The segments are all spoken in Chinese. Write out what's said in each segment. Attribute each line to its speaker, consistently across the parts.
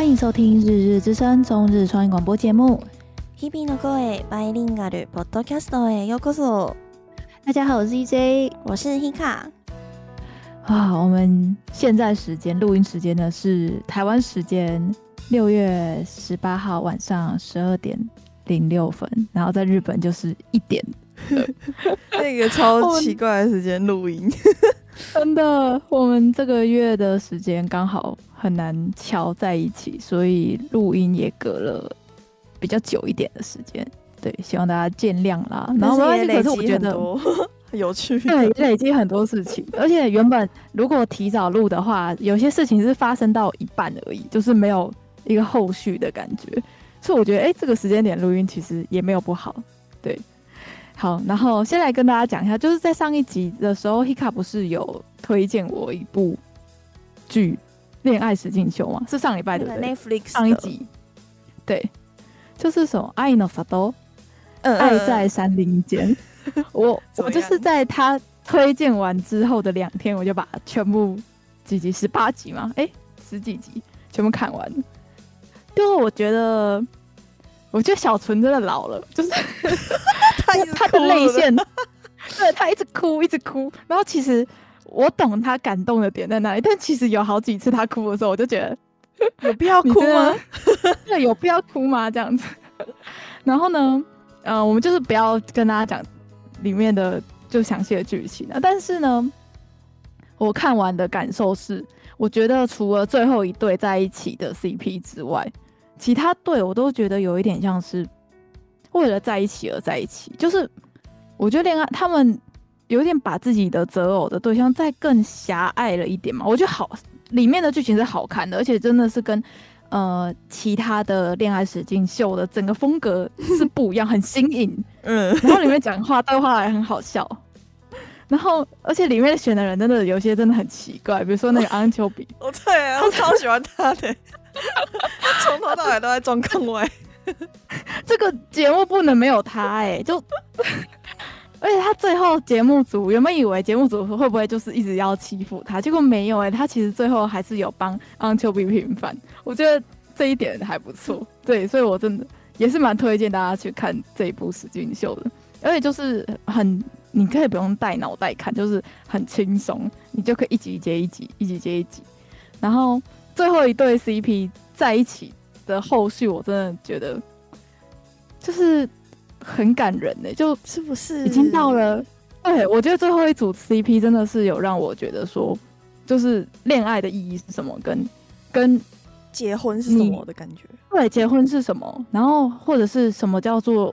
Speaker 1: 欢迎收听《日日之声》中日双语广播节目。
Speaker 2: 日々の声バイリンガルポッドキャストへようこそ。
Speaker 1: 大家好，我是 EJ，
Speaker 2: 我是 Hika。
Speaker 1: 啊，我们现在时间录音时间呢是台湾时间六月十八号晚上十二点零六分，然后在日本就是一点，
Speaker 2: 那个超奇怪的时间录音。
Speaker 1: 真的，我们这个月的时间刚好很难敲在一起，所以录音也隔了比较久一点的时间。对，希望大家见谅啦。然后也累积很多
Speaker 2: 有趣，
Speaker 1: 对，累积很多事情。而且原本如果提早录的话，有些事情是发生到一半而已，就是没有一个后续的感觉。所以我觉得，哎、欸，这个时间点录音其实也没有不好。对。好，然后先来跟大家讲一下，就是在上一集的时候，Hika 不是有推荐我一部剧《恋爱实境秀》吗？是上礼拜的对不对
Speaker 2: ？Netflix
Speaker 1: 上一集，对，就是什么爱の里，爱在山林间。我我就是在他推荐完之后的两天，我就把全部几集十八集嘛，哎，十几集全部看完。就我觉得。我觉得小纯真的老了，就是 他他的泪腺，对，他一直哭，一直哭。然后其实我懂他感动的点在哪里，但其实有好几次他哭的时候，我就觉得
Speaker 2: 有必要哭吗？
Speaker 1: 对，有必要哭吗？这样子。然后呢，呃，我们就是不要跟大家讲里面的就详细的剧情了。但是呢，我看完的感受是，我觉得除了最后一对在一起的 CP 之外。其他队我都觉得有一点像是为了在一起而在一起，就是我觉得恋爱他们有点把自己的择偶的对象再更狭隘了一点嘛。我觉得好，里面的剧情是好看的，而且真的是跟呃其他的恋爱史进秀的整个风格是不一样，很新颖。嗯，然后里面讲话对话还很好笑，然后而且里面选的人真的有些真的很奇怪，比如说那个安丘比，
Speaker 2: 哦对啊，我超喜欢他的。他 从头到尾都在装坑位，
Speaker 1: 这个节目不能没有他哎、欸！就 而且他最后节目组原本以为节目组会不会就是一直要欺负他，结果没有哎、欸，他其实最后还是有帮安丘比平反，我觉得这一点还不错。对，所以我真的也是蛮推荐大家去看这一部史俊秀的，而且就是很你可以不用带脑袋看，就是很轻松，你就可以一集接一集，一集接一集，然后。最后一对 CP 在一起的后续，我真的觉得就是很感人呢、欸，就是
Speaker 2: 不是
Speaker 1: 已经到了？对，我觉得最后一组 CP 真的是有让我觉得说，就是恋爱的意义是什么，跟跟
Speaker 2: 结婚是什么的感觉？
Speaker 1: 对，结婚是什么？然后或者是什么叫做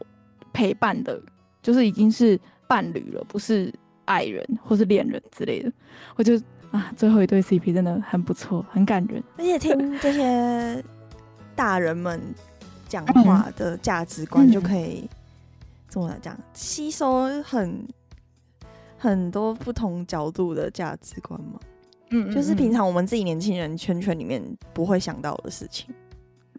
Speaker 1: 陪伴的，就是已经是伴侣了，不是爱人或是恋人之类的，我就。啊，最后一对 CP 真的很不错，很感人。
Speaker 2: 而且听这些 大人们讲话的价值观，就可以怎么来讲，吸收很很多不同角度的价值观嘛。嗯，就是平常我们自己年轻人圈圈里面不会想到的事情。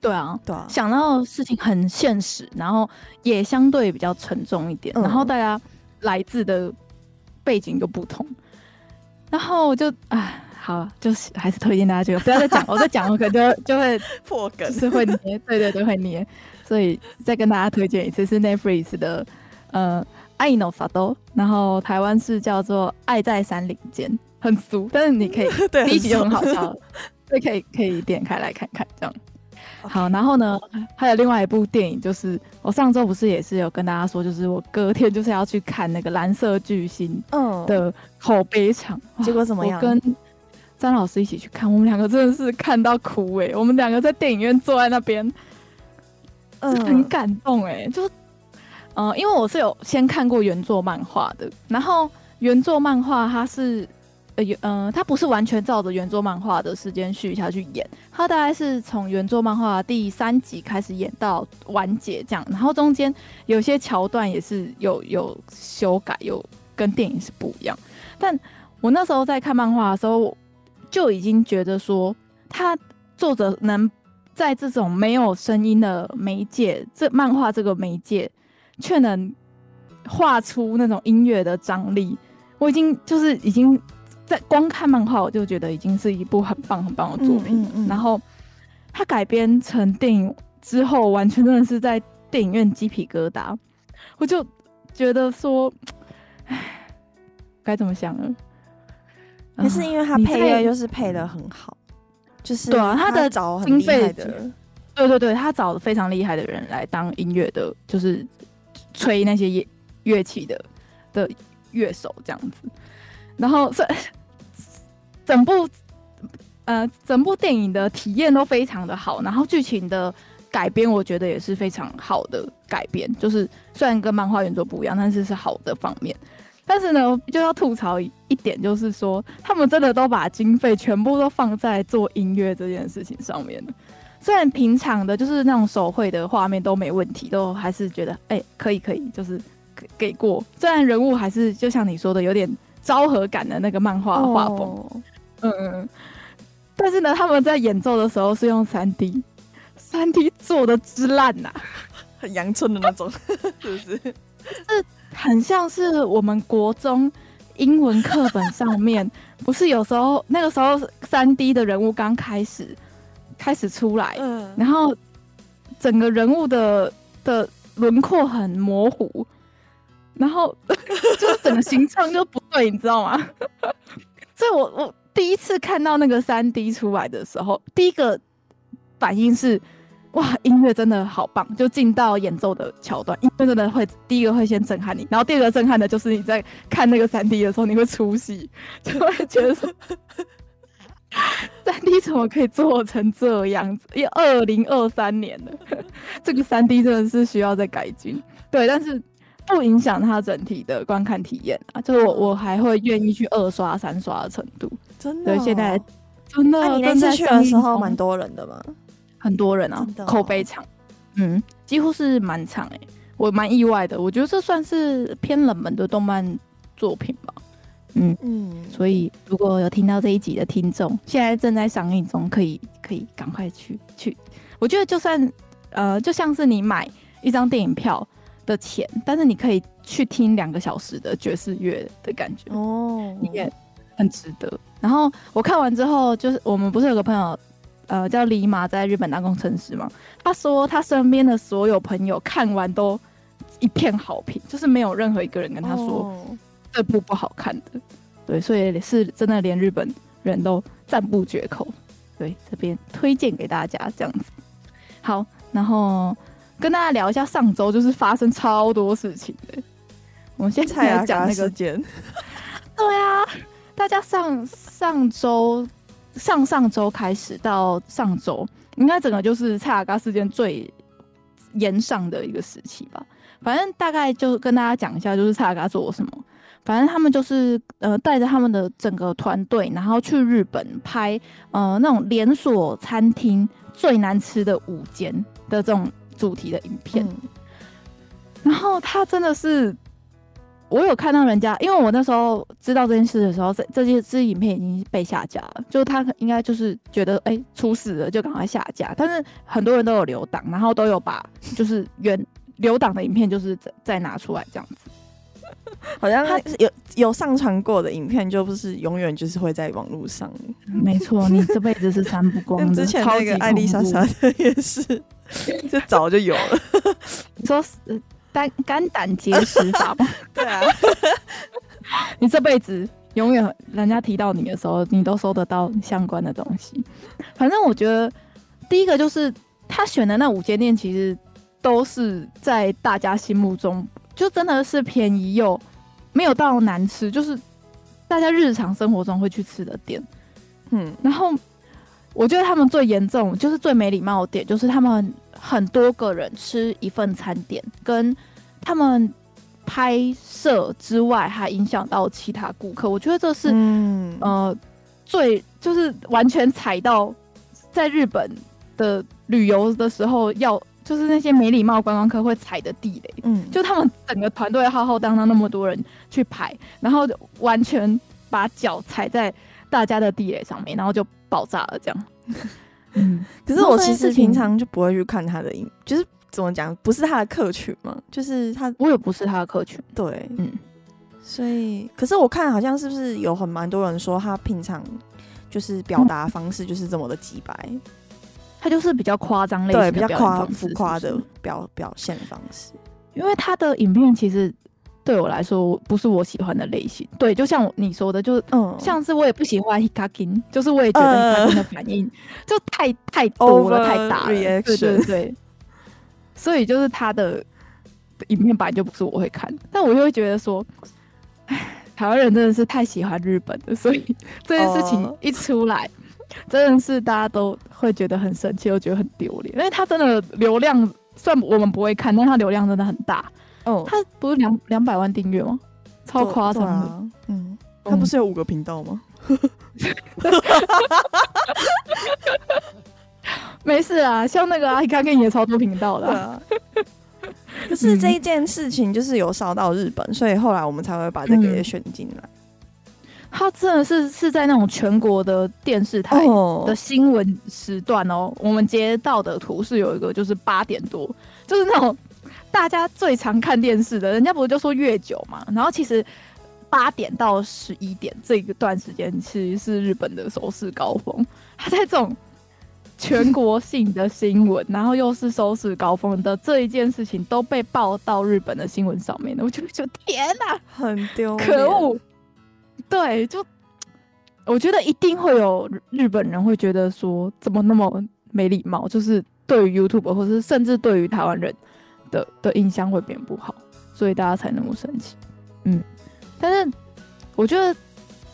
Speaker 1: 对啊，
Speaker 2: 对啊，
Speaker 1: 想到的事情很现实，然后也相对比较沉重一点，嗯、然后大家来自的背景又不同。然后我就啊，好，就是还是推荐大家这个，不要再讲，我再讲我 可能就就会
Speaker 2: 破梗，
Speaker 1: 就是会捏，对对对，会捏。所以再跟大家推荐一次是 Netflix 的，呃，爱の里，然后台湾是叫做爱在山林间，很俗，但是你可以
Speaker 2: 对
Speaker 1: 第一集就很好笑，所以可以可以点开来看看这样。好，然后呢，还有另外一部电影，就是我上周不是也是有跟大家说，就是我隔天就是要去看那个《蓝色巨星》的口碑场，
Speaker 2: 嗯、结果怎么样？
Speaker 1: 我跟张老师一起去看，我们两个真的是看到哭哎、欸！我们两个在电影院坐在那边，嗯，很感动哎、欸，就嗯、呃，因为我是有先看过原作漫画的，然后原作漫画它是。嗯、呃，他不是完全照着原作漫画的时间序下去演，他大概是从原作漫画第三集开始演到完结这样，然后中间有些桥段也是有有修改，有跟电影是不一样。但我那时候在看漫画的时候，就已经觉得说，他作者能在这种没有声音的媒介，这漫画这个媒介，却能画出那种音乐的张力，我已经就是已经。在光看漫画，我就觉得已经是一部很棒很棒的作品。嗯嗯嗯、然后它改编成电影之后，完全真的是在电影院鸡皮疙瘩。我就觉得说，唉，该怎么想呢？
Speaker 2: 也是因为他配乐又是配的很好，就是
Speaker 1: 对啊，他的
Speaker 2: 找很厉害的，
Speaker 1: 对对对，他找的非常厉害的人来当音乐的，就是吹那些乐乐器的的乐手这样子。然后这整部呃整部电影的体验都非常的好，然后剧情的改编我觉得也是非常好的改编，就是虽然跟漫画原作不一样，但是是好的方面。但是呢，就要吐槽一点，就是说他们真的都把经费全部都放在做音乐这件事情上面了。虽然平常的，就是那种手绘的画面都没问题，都还是觉得哎、可以可以，就是给过。虽然人物还是就像你说的，有点昭和感的那个漫画画风，嗯嗯。但是呢，他们在演奏的时候是用三 D，三 D 做的之烂呐，
Speaker 2: 很阳春的那种，是不是？
Speaker 1: 是。很像是我们国中英文课本上面，不是有时候那个时候三 D 的人物刚开始开始出来，嗯，然后整个人物的的轮廓很模糊，然后 就是整个形状就不对，你知道吗？所以我我第一次看到那个三 D 出来的时候，第一个反应是。哇，音乐真的好棒！就进到演奏的桥段，音乐真的会第一个会先震撼你，然后第二个震撼的就是你在看那个三 D 的时候，你会出戏，就会觉得说，三 D 怎么可以做成这样子？因为二零二三年了，这个三 D 真的是需要再改进。对，但是不影响它整体的观看体验啊，就是我我还会愿意去二刷、三刷的程度。
Speaker 2: 真的、哦？
Speaker 1: 对，现在真的。那、啊、
Speaker 2: 你那次去的时候蛮多人的吗？
Speaker 1: 很多人啊，哦、口碑长，嗯，几乎是满场哎，我蛮意外的。我觉得这算是偏冷门的动漫作品吧，嗯嗯。所以如果有听到这一集的听众，现在正在上映中，可以可以赶快去去。我觉得就算呃，就像是你买一张电影票的钱，但是你可以去听两个小时的爵士乐的感觉哦，你也很值得。然后我看完之后，就是我们不是有个朋友。呃，叫李马，在日本当工程师嘛。他说他身边的所有朋友看完都一片好评，就是没有任何一个人跟他说这部不好看的。Oh. 对，所以是真的，连日本人都赞不绝口。对，这边推荐给大家这样子。好，然后跟大家聊一下上周就是发生超多事情的。我们现在来讲那个件。对啊，大家上上周。上上周开始到上周，应该整个就是蔡雅嘎事件最严上的一个时期吧。反正大概就跟大家讲一下，就是蔡雅嘎做了什么。反正他们就是呃带着他们的整个团队，然后去日本拍呃那种连锁餐厅最难吃的五间的这种主题的影片。嗯、然后他真的是。我有看到人家，因为我那时候知道这件事的时候，这这些这影片已经被下架了，就他应该就是觉得哎、欸、出事了，就赶快下架。但是很多人都有留档，然后都有把就是原 留档的影片就是再再拿出来这样子。
Speaker 2: 好像他有有上传过的影片，就不是永远就是会在网络上。
Speaker 1: 没错，你这辈子是删不光的。
Speaker 2: 之前那个艾丽莎莎的也是，就早就有了。
Speaker 1: 你说肝肝胆结石法吗？
Speaker 2: 对啊，
Speaker 1: 你这辈子永远人家提到你的时候，你都收得到相关的东西。反正我觉得，第一个就是他选的那五间店，其实都是在大家心目中就真的是便宜又没有到难吃，就是大家日常生活中会去吃的店。嗯，然后我觉得他们最严重，就是最没礼貌的点，就是他们。很多个人吃一份餐点，跟他们拍摄之外，还影响到其他顾客。我觉得这是，嗯、呃，最就是完全踩到在日本的旅游的时候要，就是那些没礼貌观光客会踩的地雷。嗯，就他们整个团队浩浩荡荡那么多人去排，然后完全把脚踩在大家的地雷上面，然后就爆炸了，这样。
Speaker 2: 嗯，可是我其实平常就不会去看他的影，就是怎么讲，不是他的客群嘛，就是他，
Speaker 1: 我也不是他的客群，
Speaker 2: 对，嗯，所以，可是我看好像是不是有很蛮多人说他平常就是表达方式就是这么的直白，
Speaker 1: 他就是比较夸张类型的，
Speaker 2: 对，比较夸浮夸的表表现方式。
Speaker 1: 因为他的影片其实对我来说不是我喜欢的类型。对，就像你说的，就嗯，像是我也不喜欢 Hikakin，就是我也觉得 Hikakin 的反应 就太太多了，太大了。对对对。所以就是他的影片本来就不是我会看，但我就会觉得说，哎，台湾人真的是太喜欢日本了，所以 这件事情一出来，oh. 真的是大家都会觉得很生气，又觉得很丢脸，因为他真的流量，算我们不会看，但他流量真的很大。哦，oh. 他不是两两百万订阅吗？超夸张的。啊、
Speaker 2: 嗯，他不是有五个频道吗？
Speaker 1: 没事啊，像那个阿 Hikakin 也超多频道的、啊。
Speaker 2: 可是这一件事情就是有烧到日本，嗯、所以后来我们才会把这个也选进来。
Speaker 1: 他真的是是在那种全国的电视台的新闻时段哦。我们接到的图是有一个，就是八点多，就是那种大家最常看电视的，人家不是就说月九嘛？然后其实八点到十一点这一段时间其实是日本的收视高峰。他在这种。全国性的新闻，然后又是收视高峰的这一件事情都被报到日本的新闻上面了，我就觉得 天哪，
Speaker 2: 很丢，
Speaker 1: 可恶！对，就我觉得一定会有日本人会觉得说，怎么那么没礼貌？就是对于 YouTube 或是甚至对于台湾人的的印象会变不好，所以大家才那么生气。嗯，但是我觉得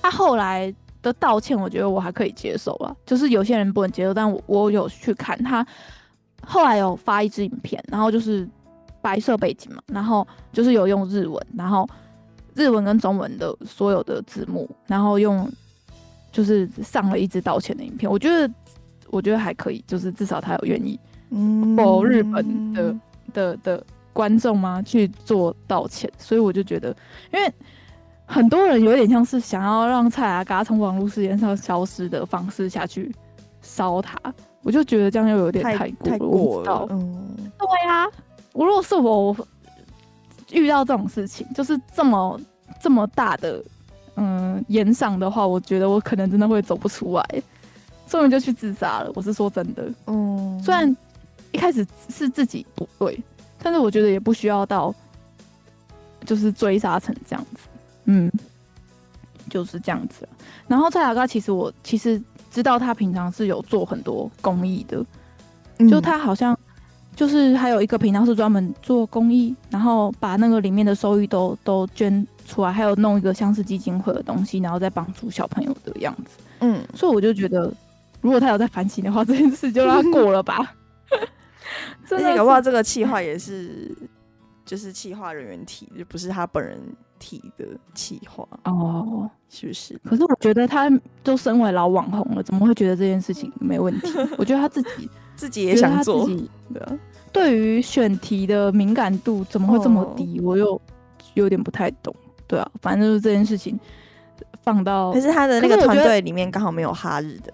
Speaker 1: 他后来。的道歉，我觉得我还可以接受啊。就是有些人不能接受，但我我有去看他后来有发一支影片，然后就是白色背景嘛，然后就是有用日文，然后日文跟中文的所有的字幕，然后用就是上了一支道歉的影片。我觉得我觉得还可以，就是至少他有愿意某日本的、嗯、的的、观众吗去做道歉，所以我就觉得因为。很多人有点像是想要让蔡阿嘎从网络世界上消失的方式下去烧他，我就觉得这样又有点太过了。太过了，嗯，对呀、啊，我如果是我遇到这种事情，就是这么这么大的嗯炎上的话，我觉得我可能真的会走不出来，所以就去自杀了。我是说真的，嗯，虽然一开始是自己不对，但是我觉得也不需要到就是追杀成这样子。嗯，就是这样子。然后蔡雅嘎，其实我其实知道他平常是有做很多公益的，嗯、就他好像就是还有一个频道是专门做公益，然后把那个里面的收益都都捐出来，还有弄一个像是基金会的东西，然后再帮助小朋友的样子。嗯，所以我就觉得，如果他有在反省的话，这件事就让他过了吧。
Speaker 2: 而且搞不好这个企划也是，就是企划人员提，就不是他本人。提的企划哦，是不是？
Speaker 1: 可是我觉得他都身为老网红了，怎么会觉得这件事情没问题？我觉得他自己
Speaker 2: 自己也想做。
Speaker 1: 对啊，对于选题的敏感度怎么会这么低？哦、我又有点不太懂。对啊，反正就是这件事情放到，
Speaker 2: 可是他的那个团队里面刚好没有哈日的，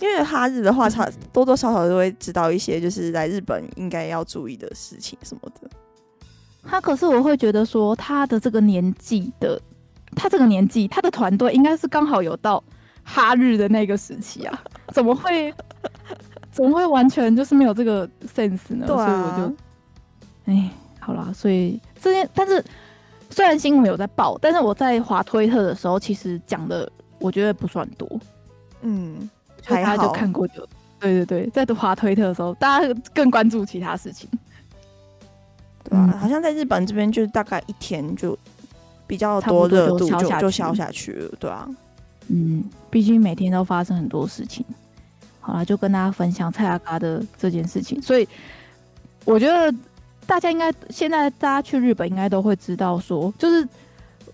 Speaker 2: 因为哈日的话，他多多少少都会知道一些，就是来日本应该要注意的事情什么的。
Speaker 1: 他可是我会觉得说，他的这个年纪的，他这个年纪，他的团队应该是刚好有到哈日的那个时期啊，怎么会，怎么会完全就是没有这个 sense 呢？啊、所以我就，哎，好啦，所以这件，但是虽然新闻有在报，但是我在滑推特的时候，其实讲的我觉得不算多，嗯，还好，就看过就，对对对，在滑推特的时候，大家更关注其他事情。
Speaker 2: 对啊，好像在日本这边，就大概一天就比较多热度，就就消下去了，对啊。
Speaker 1: 嗯，毕竟每天都发生很多事情。好了，就跟大家分享蔡阿嘎的这件事情。所以我觉得大家应该现在大家去日本应该都会知道说，说就是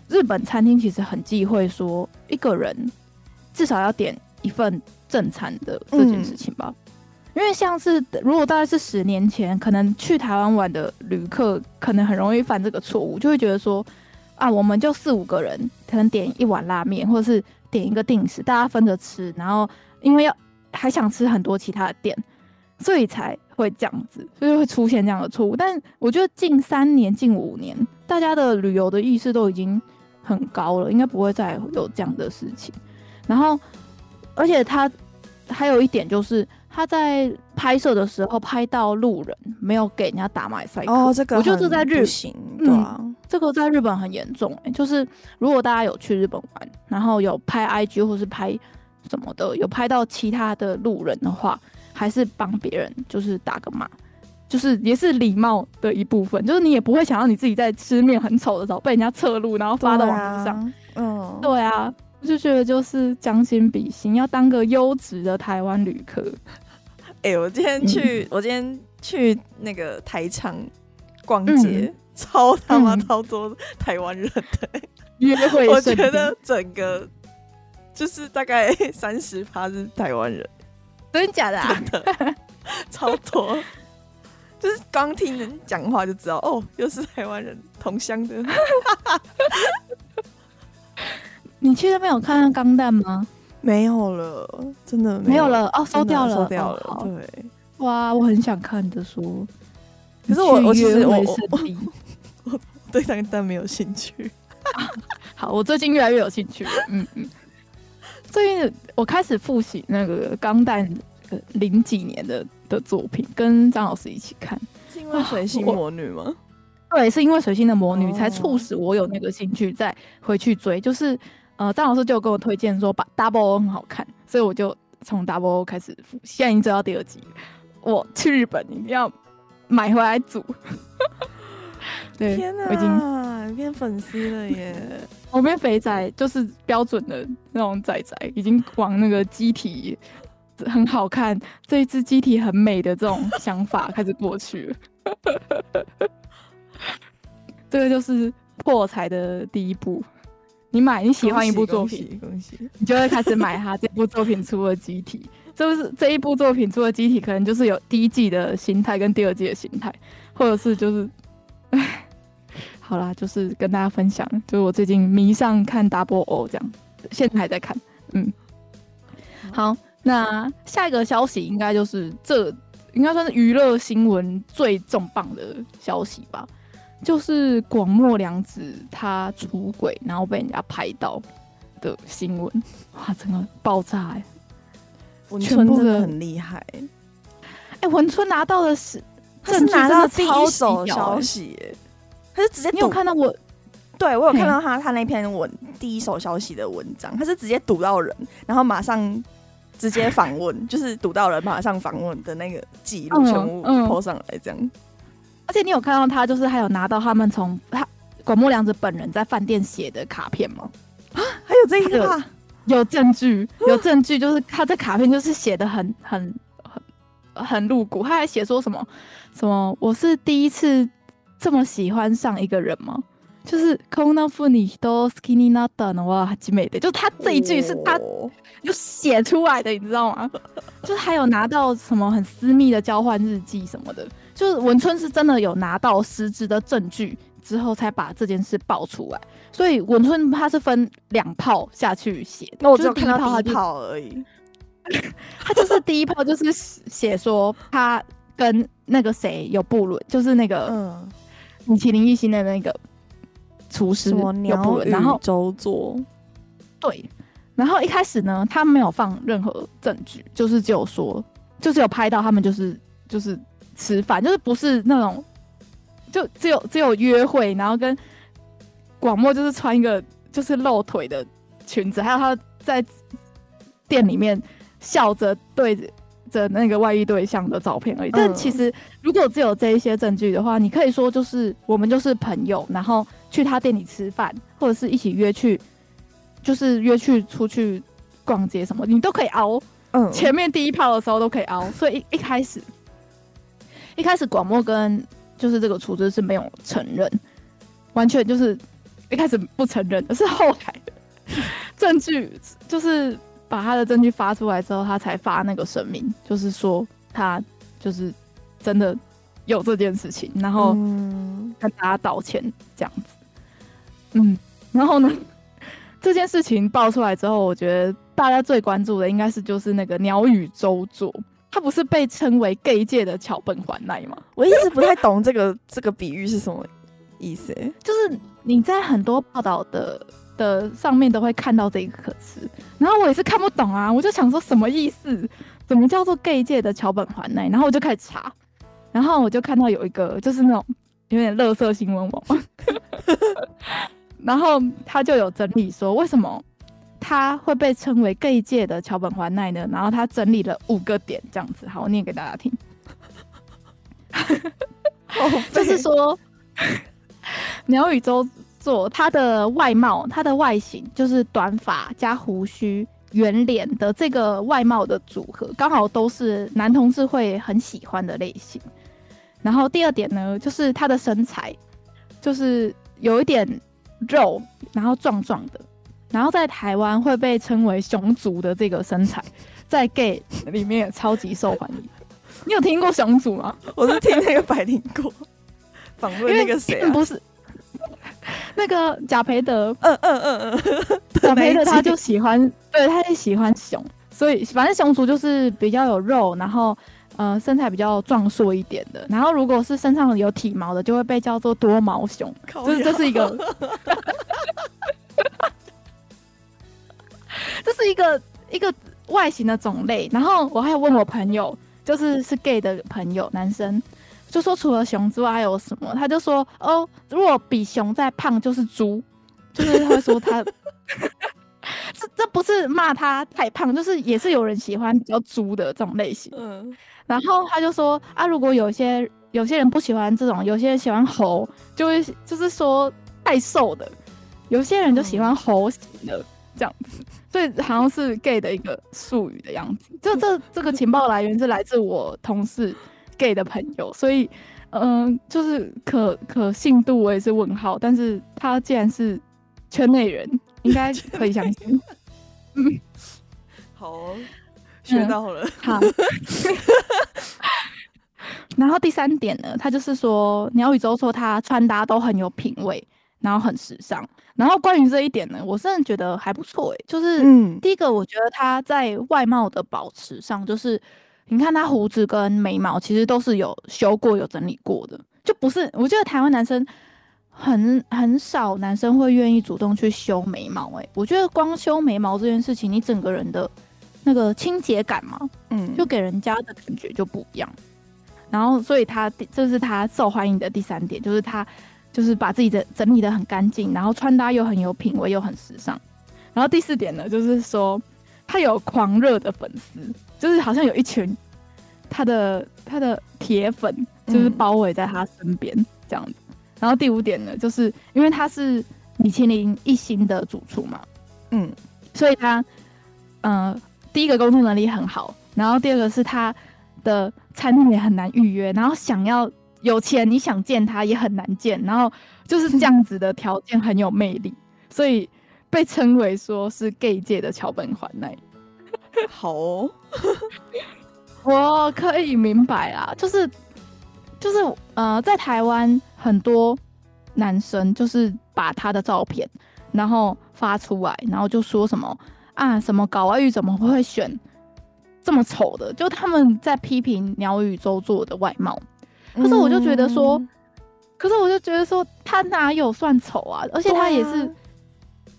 Speaker 1: 日本餐厅其实很忌讳说一个人至少要点一份正餐的这件事情吧。因为像是如果大概是十年前，可能去台湾玩的旅客，可能很容易犯这个错误，就会觉得说，啊，我们就四五个人，可能点一碗拉面，或者是点一个定食，大家分着吃，然后因为要还想吃很多其他的店，所以才会这样子，所以会出现这样的错误。但我觉得近三年、近五年，大家的旅游的意识都已经很高了，应该不会再有这样的事情。然后，而且他还有一点就是。他在拍摄的时候拍到路人没有给人家打马赛克。
Speaker 2: 哦，这个
Speaker 1: 我觉得这在日
Speaker 2: 行，对啊、
Speaker 1: 嗯，这个在日本很严重、欸。就是如果大家有去日本玩，然后有拍 IG 或是拍什么的，有拍到其他的路人的话，还是帮别人就是打个码，就是也是礼貌的一部分。就是你也不会想到你自己在吃面很丑的时候被人家侧录，然后发到网络上。嗯，对啊，我就觉得就是将心比心，要当个优质的台湾旅客。
Speaker 2: 哎、欸，我今天去，嗯、我今天去那个台场逛街，嗯、超他妈超多台湾人的
Speaker 1: 约会。
Speaker 2: 我觉得整个就是大概三十趴是台湾人，
Speaker 1: 真的假的？啊？
Speaker 2: 真的超多，就是刚听人讲话就知道，哦，又是台湾人，同乡的。
Speaker 1: 你去那边有看到钢弹吗？
Speaker 2: 没有了，真的没有，
Speaker 1: 了哦，收掉了，
Speaker 2: 收掉了。哦、对，
Speaker 1: 哇，我很想看的书，
Speaker 2: 可是我我其实我我，我对那个但没有兴趣。
Speaker 1: 好，我最近越来越有兴趣了。嗯嗯，最近我开始复习那个钢弹零几年的的作品，跟张老师一起看。
Speaker 2: 是因为水星魔女吗？
Speaker 1: 对，是因为水星的魔女才促使我有那个兴趣，再回去追，就是。呃，张老师就跟我推荐说，把 Double O 很好看，所以我就从 Double O 开始，现在已经追到第二集。我去日本一定要买回来煮。对，
Speaker 2: 天哪，
Speaker 1: 我已经
Speaker 2: 变粉丝了耶！
Speaker 1: 我变肥仔，就是标准的那种仔仔，已经往那个机体很好看，这一只机体很美的这种想法开始过去了。这个就是破财的第一步。你买你喜欢一部作品，
Speaker 2: 恭喜，恭喜
Speaker 1: 你就会开始买它这部作品出的机体。就是这一部作品出的机体，可能就是有第一季的形态跟第二季的形态，或者是就是，哎，好啦，就是跟大家分享，就是我最近迷上看 Double O 这样，现在还在看。嗯，好，那下一个消息应该就是这应该算是娱乐新闻最重磅的消息吧。就是广末凉子他出轨，然后被人家拍到的新闻，哇，整个爆炸哎！
Speaker 2: 文春真的很厉害，
Speaker 1: 哎、欸，文春拿到的是，
Speaker 2: 他是拿到第一手消息，他是直接，
Speaker 1: 你有看到我？
Speaker 2: 对，我有看到他他那篇文第一手消息的文章，他是直接堵到人，然后马上直接访问，就是堵到人马上访问的那个记录全部 po 上来，这样。
Speaker 1: 而且你有看到他，就是还有拿到他们从他广末凉子本人在饭店写的卡片吗？
Speaker 2: 啊，还有这一个，
Speaker 1: 有证据，有证据，就是他这卡片就是写的很很很很露骨，他还写说什么什么，我是第一次这么喜欢上一个人吗？就是こんな风に人を好きになったのは初めて，就他这一句是他就写出来的，你知道吗？就是还有拿到什么很私密的交换日记什么的。 就是文春是真的有拿到实质的证据之后，才把这件事爆出来。所以文春他是分两炮下去写，
Speaker 2: 那我只有看到第一炮而已。
Speaker 1: 他就是第一炮，就是写说他跟那个谁有不伦，就是那个嗯，米其林一星的那个厨师有不伦，然后
Speaker 2: 周作
Speaker 1: 对，然后一开始呢，他没有放任何证据，就是只有说，就是有拍到他们就是就是。吃饭就是不是那种，就只有只有约会，然后跟广末就是穿一个就是露腿的裙子，还有他在店里面笑着对着那个外遇对象的照片而已。但其实如果只有这一些证据的话，你可以说就是我们就是朋友，然后去他店里吃饭，或者是一起约去，就是约去出去逛街什么，你都可以熬。嗯，前面第一炮的时候都可以熬，所以一一开始。一开始广末跟就是这个厨师是没有承认，完全就是一开始不承认的，是后来证据就是把他的证据发出来之后，他才发那个声明，就是说他就是真的有这件事情，然后跟大家道歉这样子。嗯，然后呢，这件事情爆出来之后，我觉得大家最关注的应该是就是那个鸟羽周作。他不是被称为 gay 界的桥本环奈吗？
Speaker 2: 我一直不太懂这个 这个比喻是什么意思。
Speaker 1: 就是你在很多报道的的上面都会看到这个词，然后我也是看不懂啊，我就想说什么意思？怎么叫做 gay 界的桥本环奈？然后我就开始查，然后我就看到有一个就是那种有点乐色新闻网，然后他就有整理说为什么他会被称为 gay 界的桥本环奈呢？然后他整理了五个点，这样子，好，我念给大家听。就是说，鸟羽周作他的外貌，他的外形就是短发加胡须、圆脸的这个外貌的组合，刚好都是男同志会很喜欢的类型。然后第二点呢，就是他的身材，就是有一点肉，然后壮壮的，然后在台湾会被称为熊族的这个身材，在 gay 里面也超级受欢迎。你有听过熊族吗？
Speaker 2: 我是听那个百灵果 访问那个谁、啊，
Speaker 1: 不是 那个贾培德，
Speaker 2: 嗯嗯嗯嗯，
Speaker 1: 贾培德他就喜欢，对，他也喜欢熊，所以反正熊族就是比较有肉，然后呃身材比较壮硕一点的，然后如果是身上有体毛的，就会被叫做多毛熊，就是这是一个，这是一个一个外形的种类，然后我还有问我朋友。就是是 gay 的朋友，男生就说除了熊之外还有什么？他就说哦，如果比熊再胖就是猪，就是会说他，这这不是骂他太胖，就是也是有人喜欢比较猪的这种类型。嗯，然后他就说啊，如果有些有些人不喜欢这种，有些人喜欢猴，就会就是说太瘦的，有些人就喜欢猴型的这样子。所以好像是 gay 的一个术语的样子，就这这个情报来源是来自我同事 gay 的朋友，所以嗯、呃，就是可可信度我也是问号，但是他既然是圈内人，应该可以相信。嗯，
Speaker 2: 好、哦，学到了。嗯、好，
Speaker 1: 然后第三点呢，他就是说鸟羽周说他穿搭都很有品味，然后很时尚。然后关于这一点呢，我真的觉得还不错诶。就是，第一个，我觉得他在外貌的保持上，就是你看他胡子跟眉毛其实都是有修过、有整理过的，就不是。我觉得台湾男生很很少男生会愿意主动去修眉毛诶。我觉得光修眉毛这件事情，你整个人的那个清洁感嘛，嗯，就给人家的感觉就不一样。然后，所以他这是他受欢迎的第三点，就是他。就是把自己的整理的很干净，然后穿搭又很有品味，又很时尚。然后第四点呢，就是说他有狂热的粉丝，就是好像有一群他的他的铁粉，就是包围在他身边这样子。嗯。然后第五点呢，就是因为他是米其林一星的主厨嘛，嗯，所以他嗯、呃，第一个工作能力很好，然后第二个是他的餐厅也很难预约，然后想要。有钱你想见他也很难见，然后就是这样子的条件很有魅力，所以被称为说是 gay 界的桥本环奈。
Speaker 2: 好哦，
Speaker 1: 我可以明白啦，就是就是呃，在台湾很多男生就是把他的照片然后发出来，然后就说什么啊什么搞外遇怎么会选这么丑的？就他们在批评鸟羽周作的外貌。可是我就觉得说，嗯、可是我就觉得说，他哪有算丑啊？而且他也是，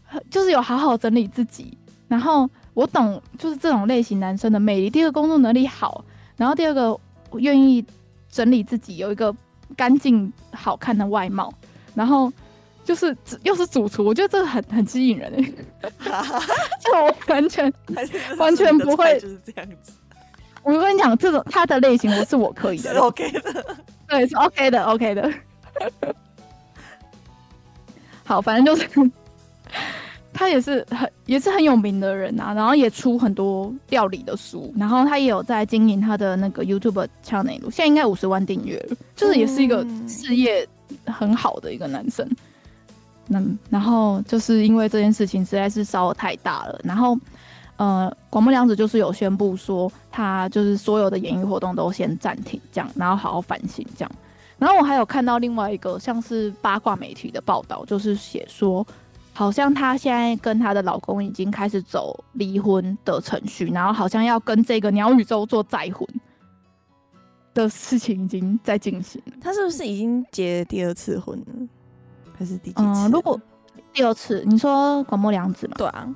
Speaker 1: 啊、就是有好好整理自己。然后我懂，就是这种类型男生的魅力。第一个工作能力好，然后第二个愿意整理自己，有一个干净好看的外貌。然后就是又是主厨，我觉得这个很很吸引人 就我完全完全不会就是这样子。我跟你讲，这种他的类型我是我可以的，
Speaker 2: 是 OK 的，
Speaker 1: 对，是 OK 的，OK 的。好，反正就是他也是很也是很有名的人啊，然后也出很多料理的书，然后他也有在经营他的那个 YouTube channel，现在应该五十万订阅了，就是也是一个事业很好的一个男生。嗯，然后就是因为这件事情实在是烧得太大了，然后。呃，广末凉子就是有宣布说，他就是所有的演艺活动都先暂停，这样，然后好好反省，这样。然后我还有看到另外一个像是八卦媒体的报道，就是写说，好像她现在跟她的老公已经开始走离婚的程序，然后好像要跟这个鸟宇宙做再婚的事情已经在进行。
Speaker 2: 她是不是已经结第二次婚了？还是第几次？
Speaker 1: 嗯，如果第二次，你说广末凉子吗？
Speaker 2: 对啊。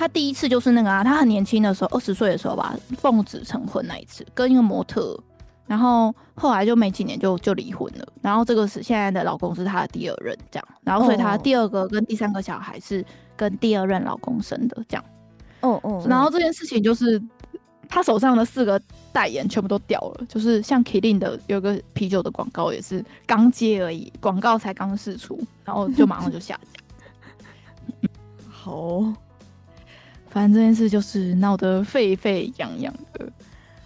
Speaker 1: 他第一次就是那个啊，他很年轻的时候，二十岁的时候吧，奉子成婚那一次，跟一个模特，然后后来就没几年就就离婚了。然后这个是现在的老公是他的第二任，这样。然后所以他第二个跟第三个小孩是跟第二任老公生的，这样。
Speaker 2: 哦哦。
Speaker 1: 然后这件事情就是他手上的四个代言全部都掉了，就是像 Killing 的有个啤酒的广告也是刚接而已，广告才刚试出，然后就马上就下架。
Speaker 2: 好。
Speaker 1: 反正这件事就是闹得沸沸扬扬的，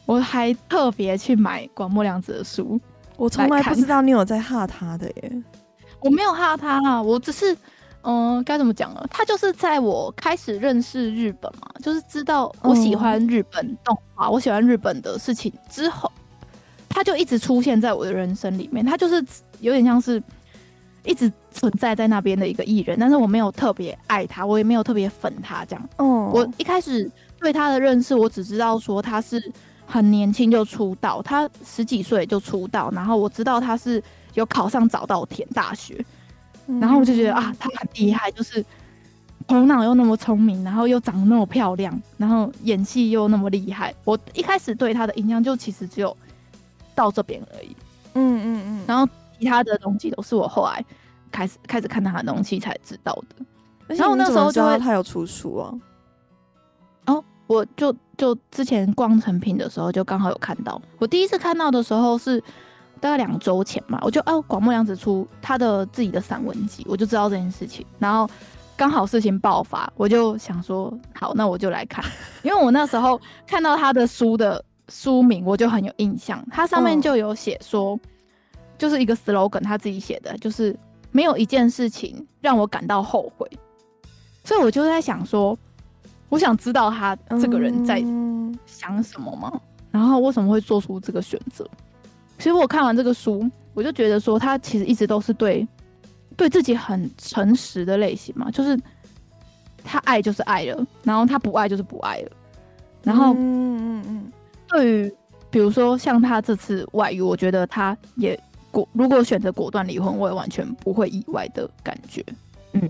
Speaker 1: 我还特别去买广末凉子的书，
Speaker 2: 我从来不知道你有在哈他的耶，
Speaker 1: 我没有哈他啊，我只是，嗯、呃，该怎么讲呢？他就是在我开始认识日本嘛，就是知道我喜欢日本动画，嗯、我喜欢日本的事情之后，他就一直出现在我的人生里面，他就是有点像是。一直存在在那边的一个艺人，但是我没有特别爱他，我也没有特别粉他这样。哦，我一开始对他的认识，我只知道说他是很年轻就出道，他十几岁就出道，然后我知道他是有考上早稻田大学，然后我就觉得啊，他很厉害，就是头脑又那么聪明，然后又长得那么漂亮，然后演戏又那么厉害。我一开始对他的印象就其实只有到这边而已。嗯嗯嗯，然后。其他的东西都是我后来开始开始看他的东西才知道的。然后那时候就会
Speaker 2: 他有出书啊。
Speaker 1: 哦，我就就之前逛成品的时候就刚好有看到。我第一次看到的时候是大概两周前嘛，我就哦，广末凉子出他的自己的散文集，我就知道这件事情。然后刚好事情爆发，我就想说好，那我就来看。因为我那时候看到他的书的书名，我就很有印象，它上面就有写说。哦就是一个 slogan，他自己写的，就是没有一件事情让我感到后悔，所以我就在想说，我想知道他这个人在想什么吗？然后为什么会做出这个选择？其实我看完这个书，我就觉得说，他其实一直都是对对自己很诚实的类型嘛，就是他爱就是爱了，然后他不爱就是不爱了，然后嗯嗯嗯，对于比如说像他这次外遇，我觉得他也。果如果选择果断离婚，我也完全不会意外的感觉。嗯，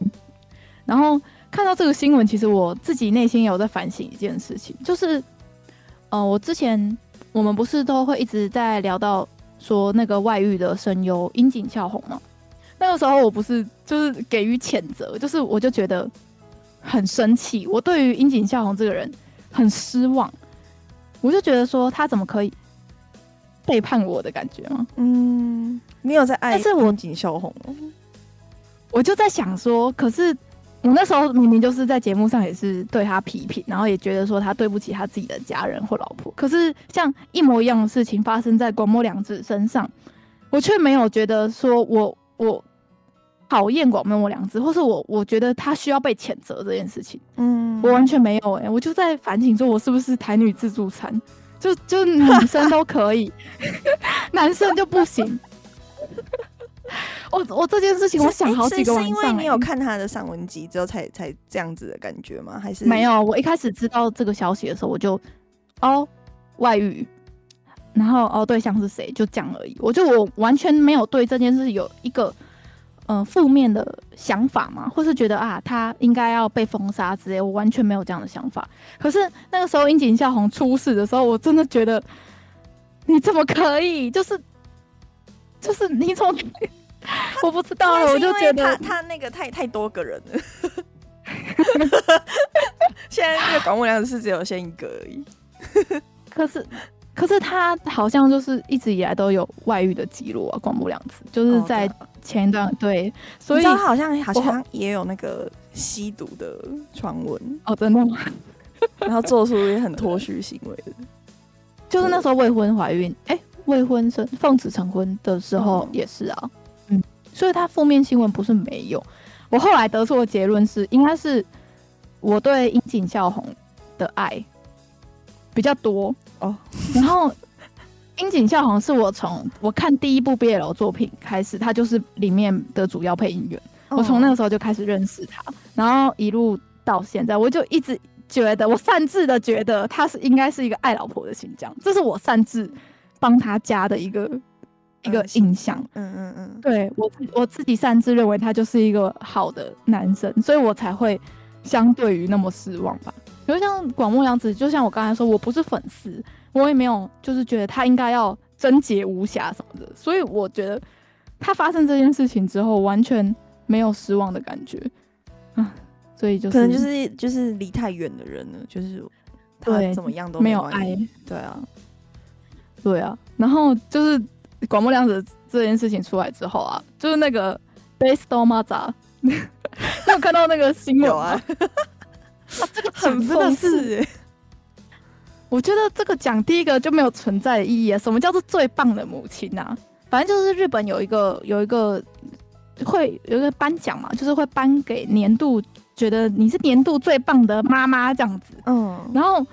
Speaker 1: 然后看到这个新闻，其实我自己内心也有在反省一件事情，就是，呃，我之前我们不是都会一直在聊到说那个外遇的声优樱井孝宏吗？那个时候我不是就是给予谴责，就是我就觉得很生气，我对于樱井孝宏这个人很失望，我就觉得说他怎么可以。背叛我的感觉吗？
Speaker 2: 嗯，你有在爱，但是我锦绣红，
Speaker 1: 我就在想说，可是我那时候明明就是在节目上也是对他批评，然后也觉得说他对不起他自己的家人或老婆。可是像一模一样的事情发生在广末凉子身上，我却没有觉得说我我讨厌广末凉子，或是我我觉得他需要被谴责这件事情。嗯，我完全没有哎、欸，我就在反省说，我是不是台女自助餐？就就女生都可以，男生就不行。我我这件事情，我想好几个晚上、欸。是因为
Speaker 2: 你有看他的散文集之后才才这样子的感觉吗？还是
Speaker 1: 没有？我一开始知道这个消息的时候，我就哦外遇，然后哦对象是谁，就这样而已。我就我完全没有对这件事有一个。呃，负面的想法嘛，或是觉得啊，他应该要被封杀之类，我完全没有这样的想法。可是那个时候樱井孝宏出事的时候，我真的觉得你怎么可以？就是就是你从 我不知道，我就觉得
Speaker 2: 他他那个太太多个人了。现在这个广末凉子是只有先一个而已。
Speaker 1: 可是可是他好像就是一直以来都有外遇的记录啊，广末凉子就是在。前一段对，所以
Speaker 2: 他好像好像也有那个吸毒的传闻
Speaker 1: 哦，真的吗？
Speaker 2: 然后做出也很脱序行为的，
Speaker 1: 就是那时候未婚怀孕，哎、欸，未婚生奉子成婚的时候也是啊，嗯，所以他负面新闻不是没有。我后来得出的结论是，应该是我对樱井孝宏的爱比较多哦，然后。樱井孝宏是我从我看第一部 BL 作品开始，他就是里面的主要配音员。Oh. 我从那个时候就开始认识他，然后一路到现在，我就一直觉得，我擅自的觉得他是应该是一个爱老婆的形象，这是我擅自帮他加的一个一个印象。嗯嗯嗯，对我我自己擅自认为他就是一个好的男生，所以我才会相对于那么失望吧。比如像广木凉子，就像我刚才说，我不是粉丝，我也没有就是觉得他应该要贞洁无瑕什么的，所以我觉得他发生这件事情之后，完全没有失望的感觉 啊。所以就是
Speaker 2: 可能就是就是离太远的人了，就是他怎么样都没，
Speaker 1: 没有爱。
Speaker 2: 对啊，
Speaker 1: 对啊。然后就是广木凉子这件事情出来之后啊，就是那个 Best Mother，你有看到那个新闻啊？啊，这个奖真的是，我觉得这个奖第一个就没有存在的意义啊。什么叫做最棒的母亲啊？反正就是日本有一个有一个会有一个颁奖嘛，就是会颁给年度觉得你是年度最棒的妈妈这样子。嗯，然后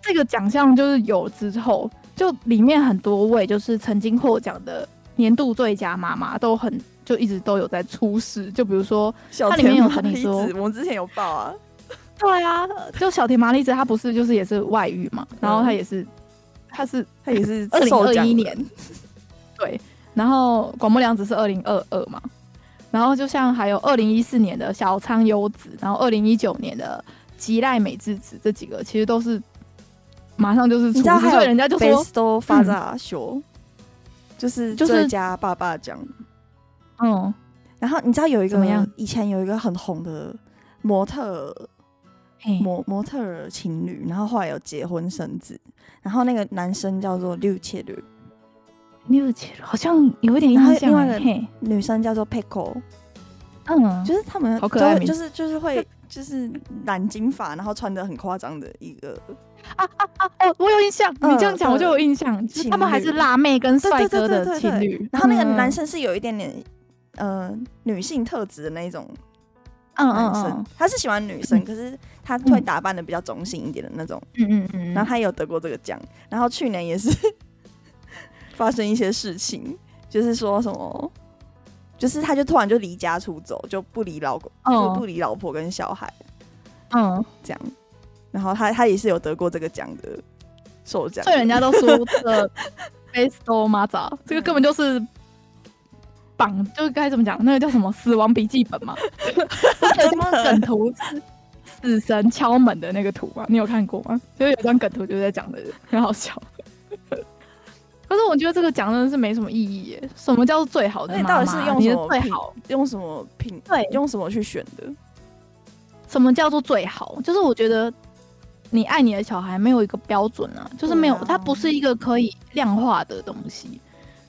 Speaker 1: 这个奖项就是有之后，就里面很多位就是曾经获奖的年度最佳妈妈都很就一直都有在出事。就比如说，它里面有和你说，
Speaker 2: 我们之前有报啊。
Speaker 1: 对啊，就小田麻里子，她不是就是也是外遇嘛，然后她也是，她是她也是 二零二一年，对，然后广末凉子是二零二二嘛，然后就像还有二零一四年的小仓优子，然后二零一九年的吉濑美智子这几个，其实都是马上就是出，所以人家就说
Speaker 2: Best Father Show，就是最佳爸爸奖，
Speaker 1: 嗯，
Speaker 2: 然后你知道有一个怎么样？以前有一个很红的模特。模模特儿情侣，然后后来有结婚生子，然后那个男生叫做六切六，
Speaker 1: 六切鲁好像有一点印象。另外一个
Speaker 2: 女生叫做佩可，
Speaker 1: 嗯，
Speaker 2: 就是他们好可爱，就是就是会就是染金发，然后穿的很夸张的一个
Speaker 1: 啊啊啊！哦，我有印象，你这样讲我就有印象，就是他们还是辣妹跟帅哥的情侣，
Speaker 2: 然后那个男生是有一点点呃女性特质的那一种。
Speaker 1: 嗯嗯嗯，
Speaker 2: 他是喜欢女生，可是他会打扮的比较中性一点的那种。嗯嗯嗯。然后他也有得过这个奖，然后去年也是 发生一些事情，就是说什么，就是他就突然就离家出走，就不理老公，就不理老婆跟小孩。嗯，这样。然后他他也是有得过这个奖的受奖，
Speaker 1: 所以人家都说这 Best Mother，这个根本就是。绑就是该怎么讲？那个叫什么《死亡笔记本》吗？有什么梗图是死神敲门的那个图吗？你有看过吗？就是有张梗图就是在讲的，很好笑。可是我觉得这个讲真的是没什么意义耶。什么叫做最好的妈妈？
Speaker 2: 到底是用什么
Speaker 1: 最好？
Speaker 2: 用什么品？
Speaker 1: 对，
Speaker 2: 用什么去选的？
Speaker 1: 什么叫做最好？就是我觉得你爱你的小孩没有一个标准啊，就是没有，啊、它不是一个可以量化的东西，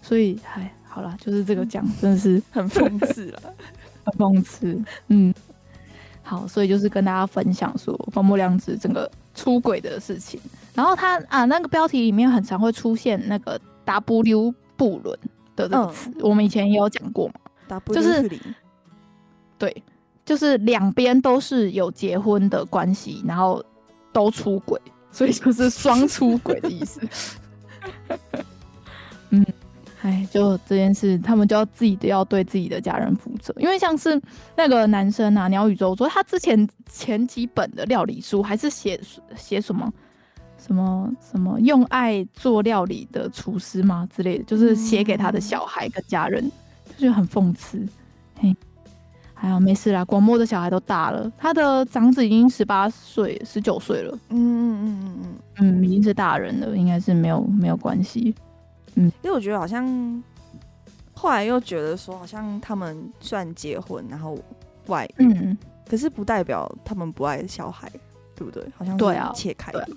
Speaker 1: 所以还。好了，就是这个奖真的是
Speaker 2: 很讽刺了，
Speaker 1: 很讽刺。嗯，好，所以就是跟大家分享说荒木良子整个出轨的事情。然后他啊，那个标题里面很常会出现那个 W 不伦的这个词，嗯、我们以前也有讲过嘛。
Speaker 2: W
Speaker 1: 就是对，就是两边都是有结婚的关系，然后都出轨，所以就是双出轨的意思。嗯。哎，就这件事，他们就要自己的要对自己的家人负责。因为像是那个男生啊，鸟宇宙说，他之前前几本的料理书还是写写什么什么什么用爱做料理的厨师吗之类的，就是写给他的小孩跟家人，就是很讽刺。嘿，还好没事啦，广末的小孩都大了，他的长子已经十八岁、十九岁了。嗯嗯嗯嗯嗯嗯，已经是大人了，应该是没有没有关系。嗯，
Speaker 2: 因为我觉得好像后来又觉得说，好像他们算结婚，然后外遇，嗯，可是不代表他们不爱小孩，对不对？好像对啊，切开的。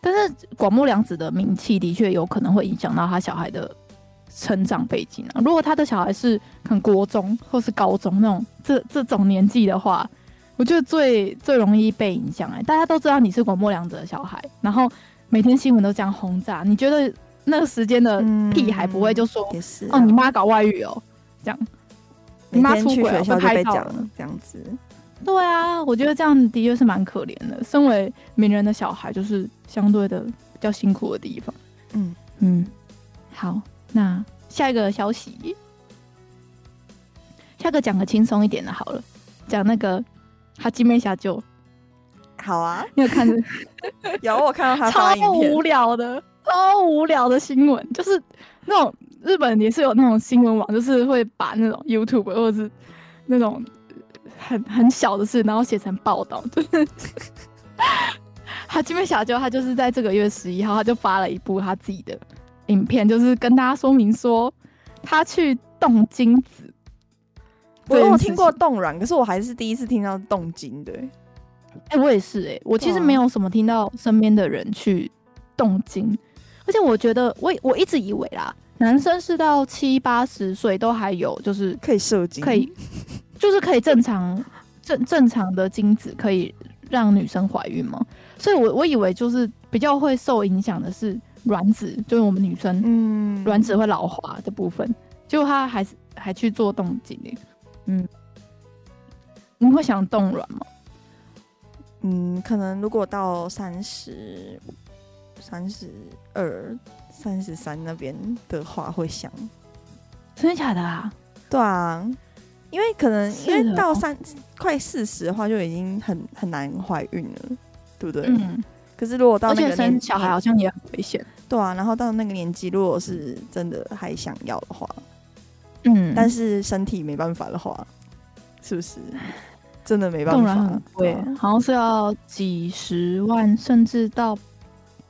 Speaker 1: 但是广末凉子的名气的确有可能会影响到他小孩的成长背景啊。如果他的小孩是很国中或是高中那种这这种年纪的话，我觉得最最容易被影响。哎，大家都知道你是广末凉子的小孩，然后每天新闻都这样轰炸，你觉得？那个时间的屁还不会就说，哦，你妈搞外遇哦，这样，你妈出轨被讲了，
Speaker 2: 这样子。
Speaker 1: 对啊，我觉得这样的确是蛮可怜的。身为名人的小孩，就是相对的比较辛苦的地方。嗯嗯，好，那下一个消息，下个讲个轻松一点的，好了，讲那个哈基梅霞就
Speaker 2: 好啊，
Speaker 1: 你有看？
Speaker 2: 有，我看到他
Speaker 1: 超无聊的。超无聊的新闻，就是那种日本也是有那种新闻网，就是会把那种 YouTube 或者是那种很很小的事，然后写成报道，就是哈基米小舅，他就是在这个月十一号，他就发了一部他自己的影片，就是跟大家说明说他去冻精子。
Speaker 2: 我有听过冻卵，可是我还是第一次听到冻精的。
Speaker 1: 哎、欸，我也是哎、欸，我其实没有什么听到身边的人去冻精，而且我觉得我我一直以为啦，男生是到七八十岁都还有就是
Speaker 2: 可以射精，
Speaker 1: 可以就是可以正常正正常的精子可以让女生怀孕吗？所以我我以为就是比较会受影响的是卵子，就是我们女生嗯卵子会老化的部分，结果他还是还去做冻精哎，嗯，你会想冻卵吗？
Speaker 2: 嗯，可能如果到三十、三十二、三十三那边的话，会想，
Speaker 1: 真的假的啊？
Speaker 2: 对啊，因为可能因为到三快四十的话，就已经很很难怀孕了，对不对？嗯。可是如果到那个
Speaker 1: 生小孩好像也很危险，
Speaker 2: 对啊。然后到那个年纪，如果是真的还想要的话，嗯，但是身体没办法的话，是不是？真的没办法，
Speaker 1: 很贵，啊，好像是要几十万甚至到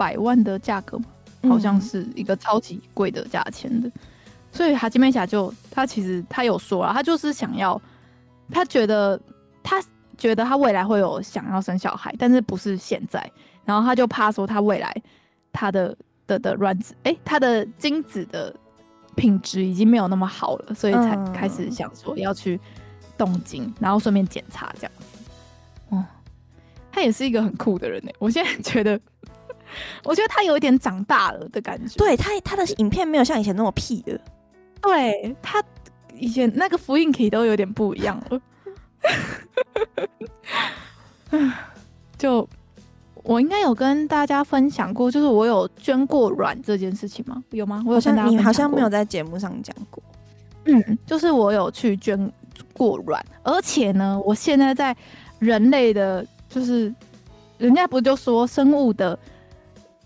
Speaker 1: 百万的价格，好像是一个超级贵的价钱的。嗯、所以哈基米霞就他其实他有说啊，他就是想要，他觉得他觉得他未来会有想要生小孩，但是不是现在。然后他就怕说他未来他的的的卵子，哎、欸，他的精子的品质已经没有那么好了，所以才开始想说要去。动精，然后顺便检查这样子。哦，他也是一个很酷的人呢。我现在觉得，我觉得他有一点长大了的感觉。
Speaker 2: 对他，他的影片没有像以前那么屁的。
Speaker 1: 对他以前那个复印体都有点不一样了。就我应该有跟大家分享过，就是我有捐过卵这件事情吗？有吗？我有跟大家，
Speaker 2: 你好像没有在节目上讲过。
Speaker 1: 嗯，就是我有去捐。过卵，而且呢，我现在在人类的，就是人家不就说生物的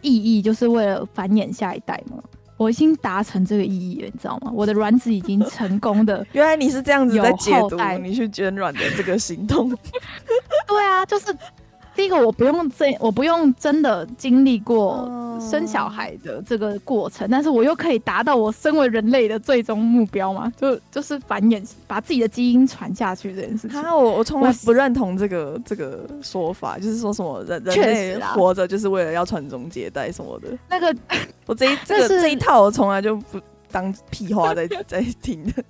Speaker 1: 意义就是为了繁衍下一代吗？我已经达成这个意义了，你知道吗？我的卵子已经成功的，
Speaker 2: 原来你是这样子在解读你去捐卵的这个行动。
Speaker 1: 对啊，就是。第一个，我不用真，我不用真的经历过生小孩的这个过程，但是我又可以达到我身为人类的最终目标嘛？就就是繁衍，把自己的基因传下去这件事情。
Speaker 2: 啊，我我从来不认同这个这个说法，就是说什么人人类活着就是为了要传宗接代什么的。
Speaker 1: 那个，
Speaker 2: 我这一 这个这一套我从来就不当屁话在在听的，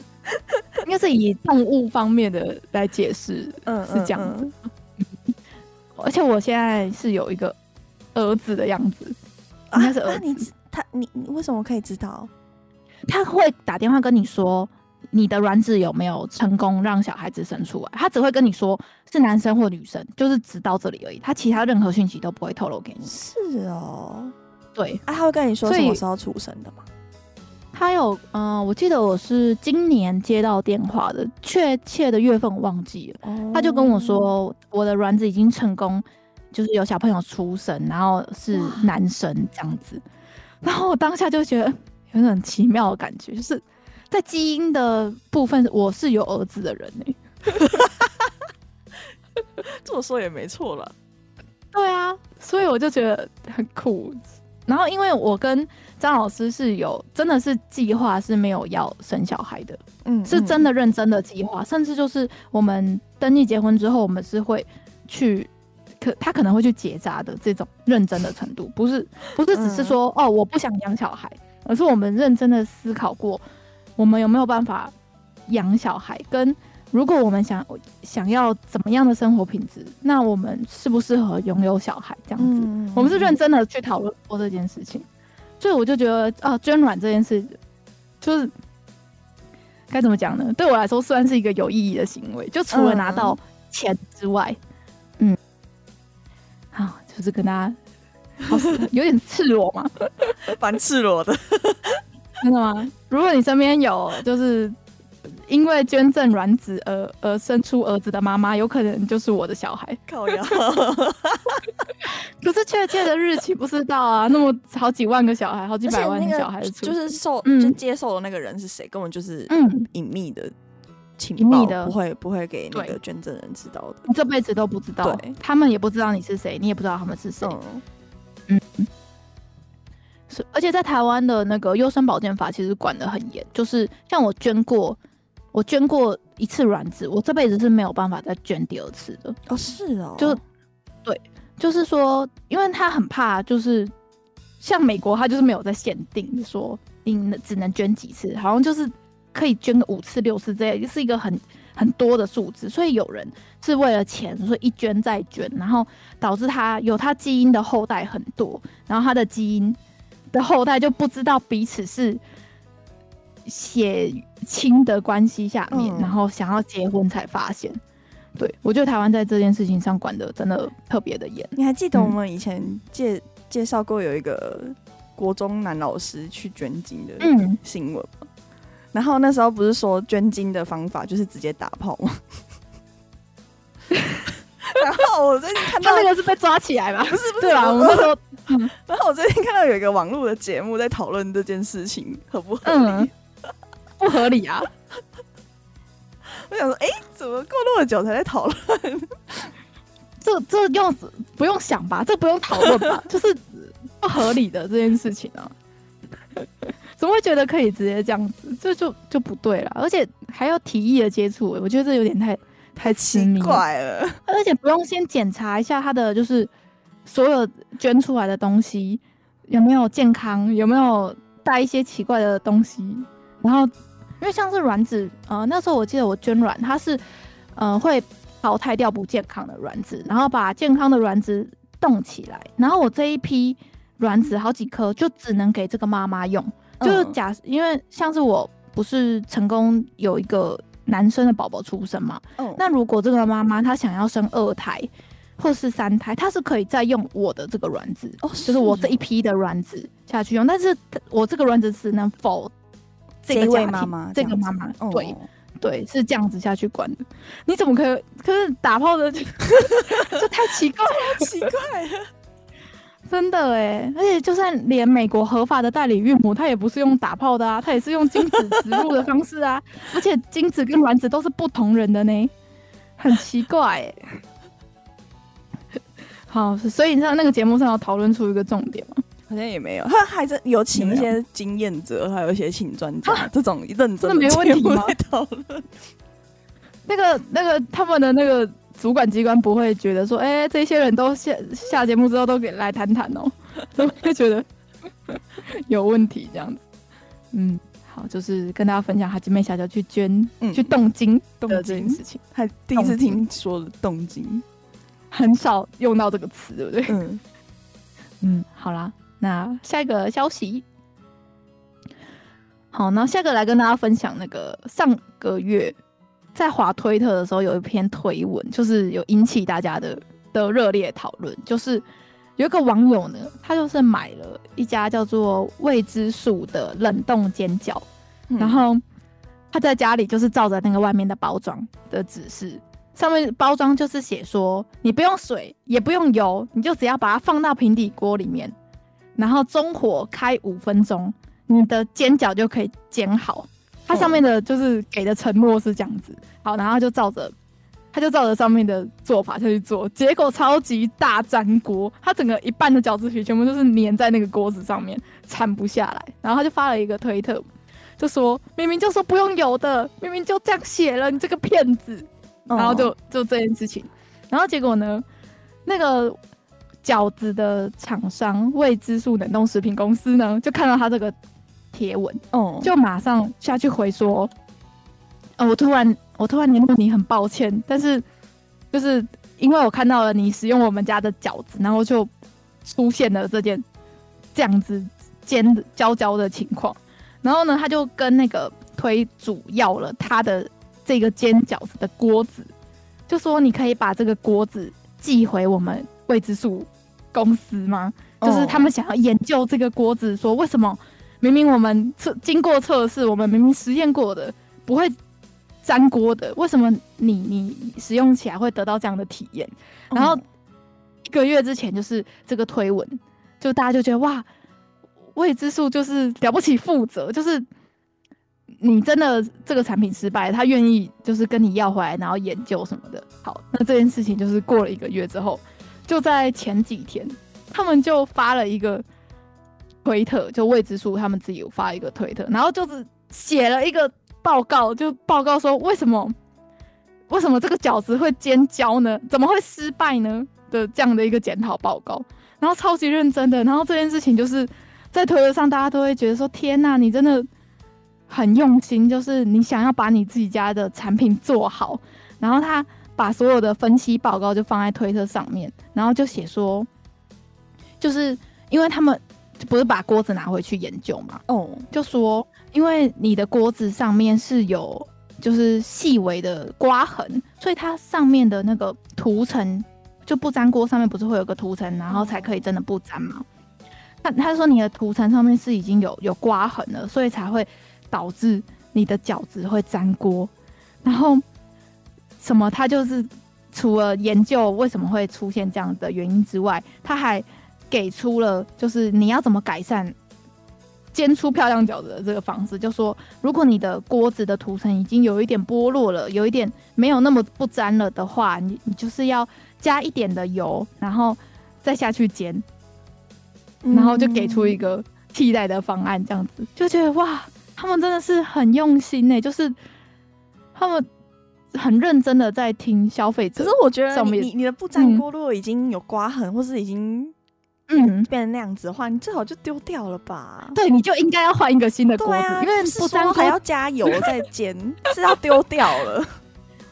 Speaker 1: 应该是以动物方面的来解释，嗯，是这样子。嗯嗯而且我现在是有一个儿子的样子，应该是儿子。啊、你
Speaker 2: 他你你为什么可以知道？
Speaker 1: 他会打电话跟你说你的卵子有没有成功让小孩子生出来？他只会跟你说是男生或女生，就是只到这里而已。他其他任何讯息都不会透露给你。
Speaker 2: 是哦，
Speaker 1: 对。
Speaker 2: 啊，他会跟你说什么时候出生的吗？
Speaker 1: 他有，嗯、呃，我记得我是今年接到电话的，确切的月份我忘记了。Oh. 他就跟我说，我的卵子已经成功，就是有小朋友出生，然后是男生这样子。然后我当下就觉得有种奇妙的感觉，就是在基因的部分，我是有儿子的人呢、欸。
Speaker 2: 这么说也没错了。
Speaker 1: 对啊，所以我就觉得很酷。然后因为我跟张老师是有真的是计划是没有要生小孩的，嗯，是真的认真的计划，甚至就是我们登记结婚之后，我们是会去可他可能会去结扎的这种认真的程度，不是不是只是说哦我不想养小孩，而是我们认真的思考过，我们有没有办法养小孩，跟如果我们想想要怎么样的生活品质，那我们适不适合拥有小孩这样子，我们是认真的去讨论过这件事情。所以我就觉得啊，捐卵这件事，就是该怎么讲呢？对我来说，算是一个有意义的行为。就除了拿到钱之外，嗯，嗯，好，就是跟大家，好有点赤裸嘛，
Speaker 2: 蛮赤裸的，
Speaker 1: 真的吗？如果你身边有，就是。因为捐赠卵子而而生出儿子的妈妈，有可能就是我的小孩。
Speaker 2: 靠呀，
Speaker 1: 可是确切的日期不知道啊。那么好几万个小孩，好几百万个小孩，
Speaker 2: 就是受就接受的那个人是谁，根本就是嗯隐秘的。情报的，不会不会给那个捐赠人知道的，
Speaker 1: 你这辈子都不知道，他们也不知道你是谁，你也不知道他们是谁。嗯，是，而且在台湾的那个优生保健法其实管得很严，就是像我捐过，我捐过一次卵子，我这辈子是没有办法再捐第二次的。
Speaker 2: 哦，是哦，
Speaker 1: 就对，就是说，因为他很怕，就是像美国，他就是没有在限定说你只能捐几次，好像就是。可以捐个五次六次，这也是一个很很多的数字，所以有人是为了钱，所以一捐再捐，然后导致他有他基因的后代很多，然后他的基因的后代就不知道彼此是血亲的关系下面，嗯，然后想要结婚才发现。对，我觉得台湾在这件事情上管的真的特别的严。
Speaker 2: 你还记得我们以前介介绍过有一个国中男老师去捐精的新闻吗？嗯然后那时候不是说捐精的方法就是直接打炮吗？然后我最近看到
Speaker 1: 他那个是被抓起来吧？
Speaker 2: 不是不是，
Speaker 1: 对啊，我们那时候。
Speaker 2: 然后我最近看到有一个网络的节目在讨论这件事情合不合理？
Speaker 1: 嗯、不合理啊！
Speaker 2: 我想说，哎，怎么过那么久才在讨论？
Speaker 1: 这这用不用想吧？这不用讨论吧？就是不合理的这件事情啊。怎么会觉得可以直接这样子？这就就不对了，而且还要提议的接触，我觉得这有点太太亲密
Speaker 2: 了。
Speaker 1: 而且不用先检查一下他的就是所有捐出来的东西有没有健康，有没有带一些奇怪的东西。然后因为像是卵子，呃，那时候我记得我捐卵，它是呃会淘汰掉不健康的卵子，然后把健康的卵子冻起来。然后我这一批卵子好几颗，就只能给这个妈妈用。就是假，因为像是我不是成功有一个男生的宝宝出生嘛，嗯，那如果这个妈妈她想要生二胎或是三胎，她是可以再用我的这个卵子，哦，就是我这一批的卵子下去用，但是我这个卵子只能否这个家庭，妈妈这个妈妈，哦，对对，是这样子下去管的。你怎么可以？可是打炮的 就，太奇怪了，
Speaker 2: 奇怪了。
Speaker 1: 真的哎，而且就算连美国合法的代理孕母，她也不是用打炮的啊，她也是用精子植入的方式啊，而且精子跟卵子都是不同人的呢，很奇怪哎。好，所以你知道那个节目上有讨论出一个重点吗？
Speaker 2: 好像也没有，他还是有请一些经验者，还有一些请专家，这种认真的
Speaker 1: 没问题吗？讨论。那个那个他们的那个。主管机关不会觉得说，哎、欸，这些人都下下节目之后都给来谈谈哦，都会觉得有问题这样子。嗯，好，就是跟大家分享哈基妹小姐去捐、嗯、去冻精的这件事情，
Speaker 2: 还第一次听说的冻精，
Speaker 1: 很少用到这个词，对不对？
Speaker 2: 嗯。
Speaker 1: 嗯，好啦，那下一个消息，好，那下个来跟大家分享那个上个月。在滑推特的时候，有一篇推文，就是有引起大家的的热烈讨论。就是有一个网友呢，他就是买了一家叫做未知数的冷冻煎饺，嗯，然后他在家里就是照着那个外面的包装的指示，上面包装就是写说，你不用水，也不用油，你就只要把它放到平底锅里面，然后中火开五分钟，你的煎饺就可以煎好。它上面的就是给的承诺是这样子，好，然后就照着，他就照着上面的做法下去做，结果超级大粘锅，它整个一半的饺子皮全部都是粘在那个锅子上面，铲不下来。然后他就发了一个推特，就说明明就说不用油的，明明就这样写了，你这个骗子。然后就就这件事情，然后结果呢，那个饺子的厂商未知数冷冻食品公司呢，就看到他这个。贴文，哦，就马上下去回说，呃，我突然我突然联络你，很抱歉，但是就是因为我看到了你使用我们家的饺子，然后就出现了这件这样子煎焦焦的情况，然后呢，他就跟那个推主要了他的这个煎饺子的锅子，就说你可以把这个锅子寄回我们未知数公司吗？就是他们想要研究这个锅子，说为什么。明明我们测经过测试，我们明明实验过的不会粘锅的，为什么你你使用起来会得到这样的体验？然后一个月之前就是这个推文，就大家就觉得哇，未知数就是了不起负责，就是你真的这个产品失败，他愿意就是跟你要回来，然后研究什么的。好，那这件事情就是过了一个月之后，就在前几天，他们就发了一个推特，就未知数他们自己有发一个推特，然后就是写了一个报告，就报告说为什么为什么这个饺子会煎焦呢？怎么会失败呢？的这样的一个检讨报告，然后超级认真的，然后这件事情就是在推特上，大家都会觉得说：天呐，你真的很用心，就是你想要把你自己家的产品做好。然后他把所有的分析报告就放在推特上面，然后就写说，就是因为他们不是把锅子拿回去研究嘛，哦，就说因为你的锅子上面是有就是细微的刮痕，所以它上面的那个涂层。就不粘锅上面不是会有个涂层，然后才可以真的不粘吗？他他说你的涂层上面是已经有有刮痕了，所以才会导致你的饺子会粘锅。然后什么？他就是除了研究为什么会出现这样的原因之外，他还给出了就是你要怎么改善煎出漂亮饺子的这个方式。就说如果你的锅子的涂层已经有一点剥落了，有一点没有那么不粘了的话，你你就是要。加一点的油，然后再下去煎，然后就给出一个替代的方案，这样子就觉得哇，他们真的是很用心呢，就是他们很认真的在听消费者。
Speaker 2: 可是我觉得你你你的不粘锅如果已经有刮痕，或是已经嗯变成那样子的话，你最好就丢掉了吧？
Speaker 1: 对，你就应该要换一个新的锅子，
Speaker 2: 啊、
Speaker 1: 因为不粘锅
Speaker 2: 还要加油再 煎，是要丢掉了。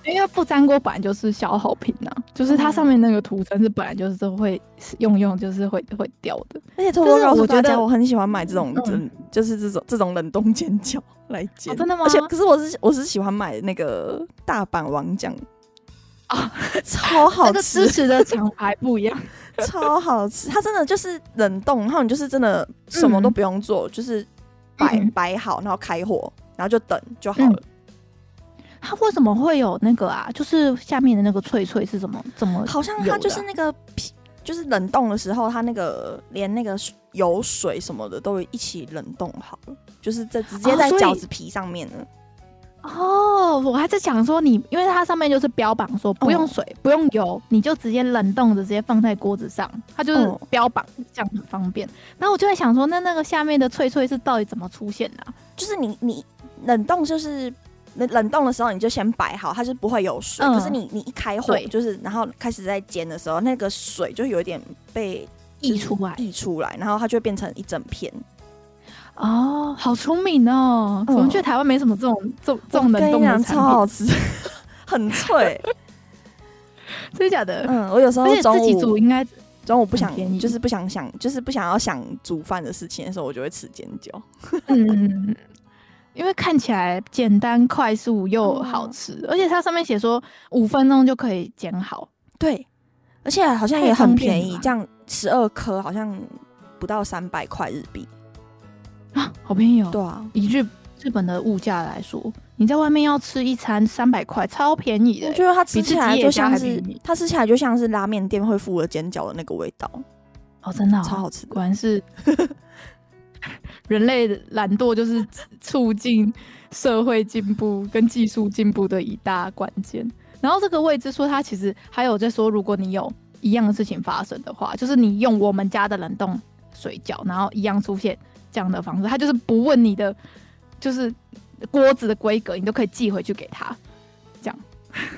Speaker 1: 因为不粘锅本来就是消耗品呐、啊，就是它上面那个涂层是本来就是会用用，就是会会掉的。
Speaker 2: 而且偷偷告诉大家，我很喜欢买这种，嗯、就是这种这种冷冻煎饺来煎、哦。真的吗？而且可是我是我是喜欢买那个大阪王酱啊，超好吃。
Speaker 1: 支持的厂牌不一样，
Speaker 2: 超好吃。它真的就是冷冻，然后你就是真的什么都不用做，嗯、就是摆摆好，然后开火，然后就等就好了。嗯
Speaker 1: 它为什么会有那个啊？就是下面的那个脆脆是怎么怎么、啊？
Speaker 2: 好像它就是那个皮，就是冷冻的时候，它那个连那个油水什么的都一起冷冻好了，就是在直接在饺子皮上面呢。
Speaker 1: 哦，我还在想说你，因为它上面就是标榜说不用水、哦、不用油，你就直接冷冻的直接放在锅子上，它就是标榜这样很方便。然后我就在想说，那那个下面的脆脆是到底怎么出现的、啊？
Speaker 2: 就是你你冷冻就是。冷冷冻的时候，你就先摆好，它是不会有水。嗯、可是你你一开火，就是然后开始在煎的时候，那个水就有一点被溢出来，溢出来，然后它就会变成一整片。
Speaker 1: 哦，好聪明哦！我们觉得台湾没什么这种这这种冷冻的产品，
Speaker 2: 超好吃，很脆。
Speaker 1: 真的假的？
Speaker 2: 嗯，我有时候中午
Speaker 1: 自己煮应该
Speaker 2: 中午不想，就是不想想，就是不想要想煮饭的事情的时候，我就会吃煎饺。
Speaker 1: 嗯。因为看起来简单、快速又好吃，哦、而且它上面写说五分钟就可以煎好。
Speaker 2: 对，而且好像也很便宜，这样十二颗好像不到三百块日币
Speaker 1: 啊，好便宜哦。
Speaker 2: 对啊，
Speaker 1: 以日日本的物价来说，你在外面要吃一餐三百块，超便宜的。
Speaker 2: 我觉得它吃起来就像是它吃起来就像是拉面店会附了煎饺的那个味道。
Speaker 1: 哦，真的、哦、
Speaker 2: 超好吃，
Speaker 1: 果然是。人类的懒惰就是促进社会进步跟技术进步的一大关键。然后这个未知说他其实还有在说，如果你有一样的事情发生的话，就是你用我们家的冷冻水饺，然后一样出现这样的方式，他就是不问你的，就是锅子的规格，你都可以寄回去给他。这样，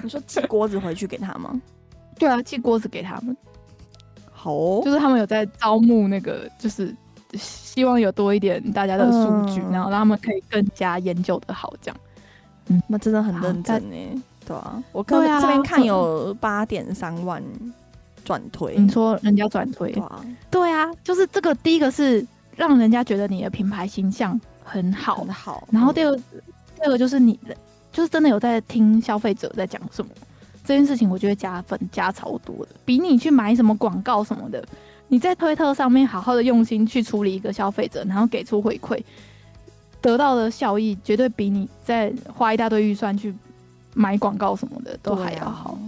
Speaker 2: 你说寄锅子回去给他吗？
Speaker 1: 对啊，寄锅子给他们。
Speaker 2: 好哦，
Speaker 1: 就是他们有在招募那个，就是。希望有多一点大家的数据，嗯、然后让他们可以更加研究的好，这样。
Speaker 2: 嗯，那真的很认真呢。对啊，我刚这边看有八点三万转推。
Speaker 1: 你说人家转推？对啊，对啊，就是这个第一个是让人家觉得你的品牌形象很好，
Speaker 2: 很好。
Speaker 1: 然后第二，嗯、第二个就是你的，就是真的有在听消费者在讲什么这件事情，我觉得加分加超多的，比你去买什么广告什么的。你在推特上面好好的用心去处理一个消费者，然后给出回馈，得到的效益绝对比你在花一大堆预算去买广告什么的都还要好。啊、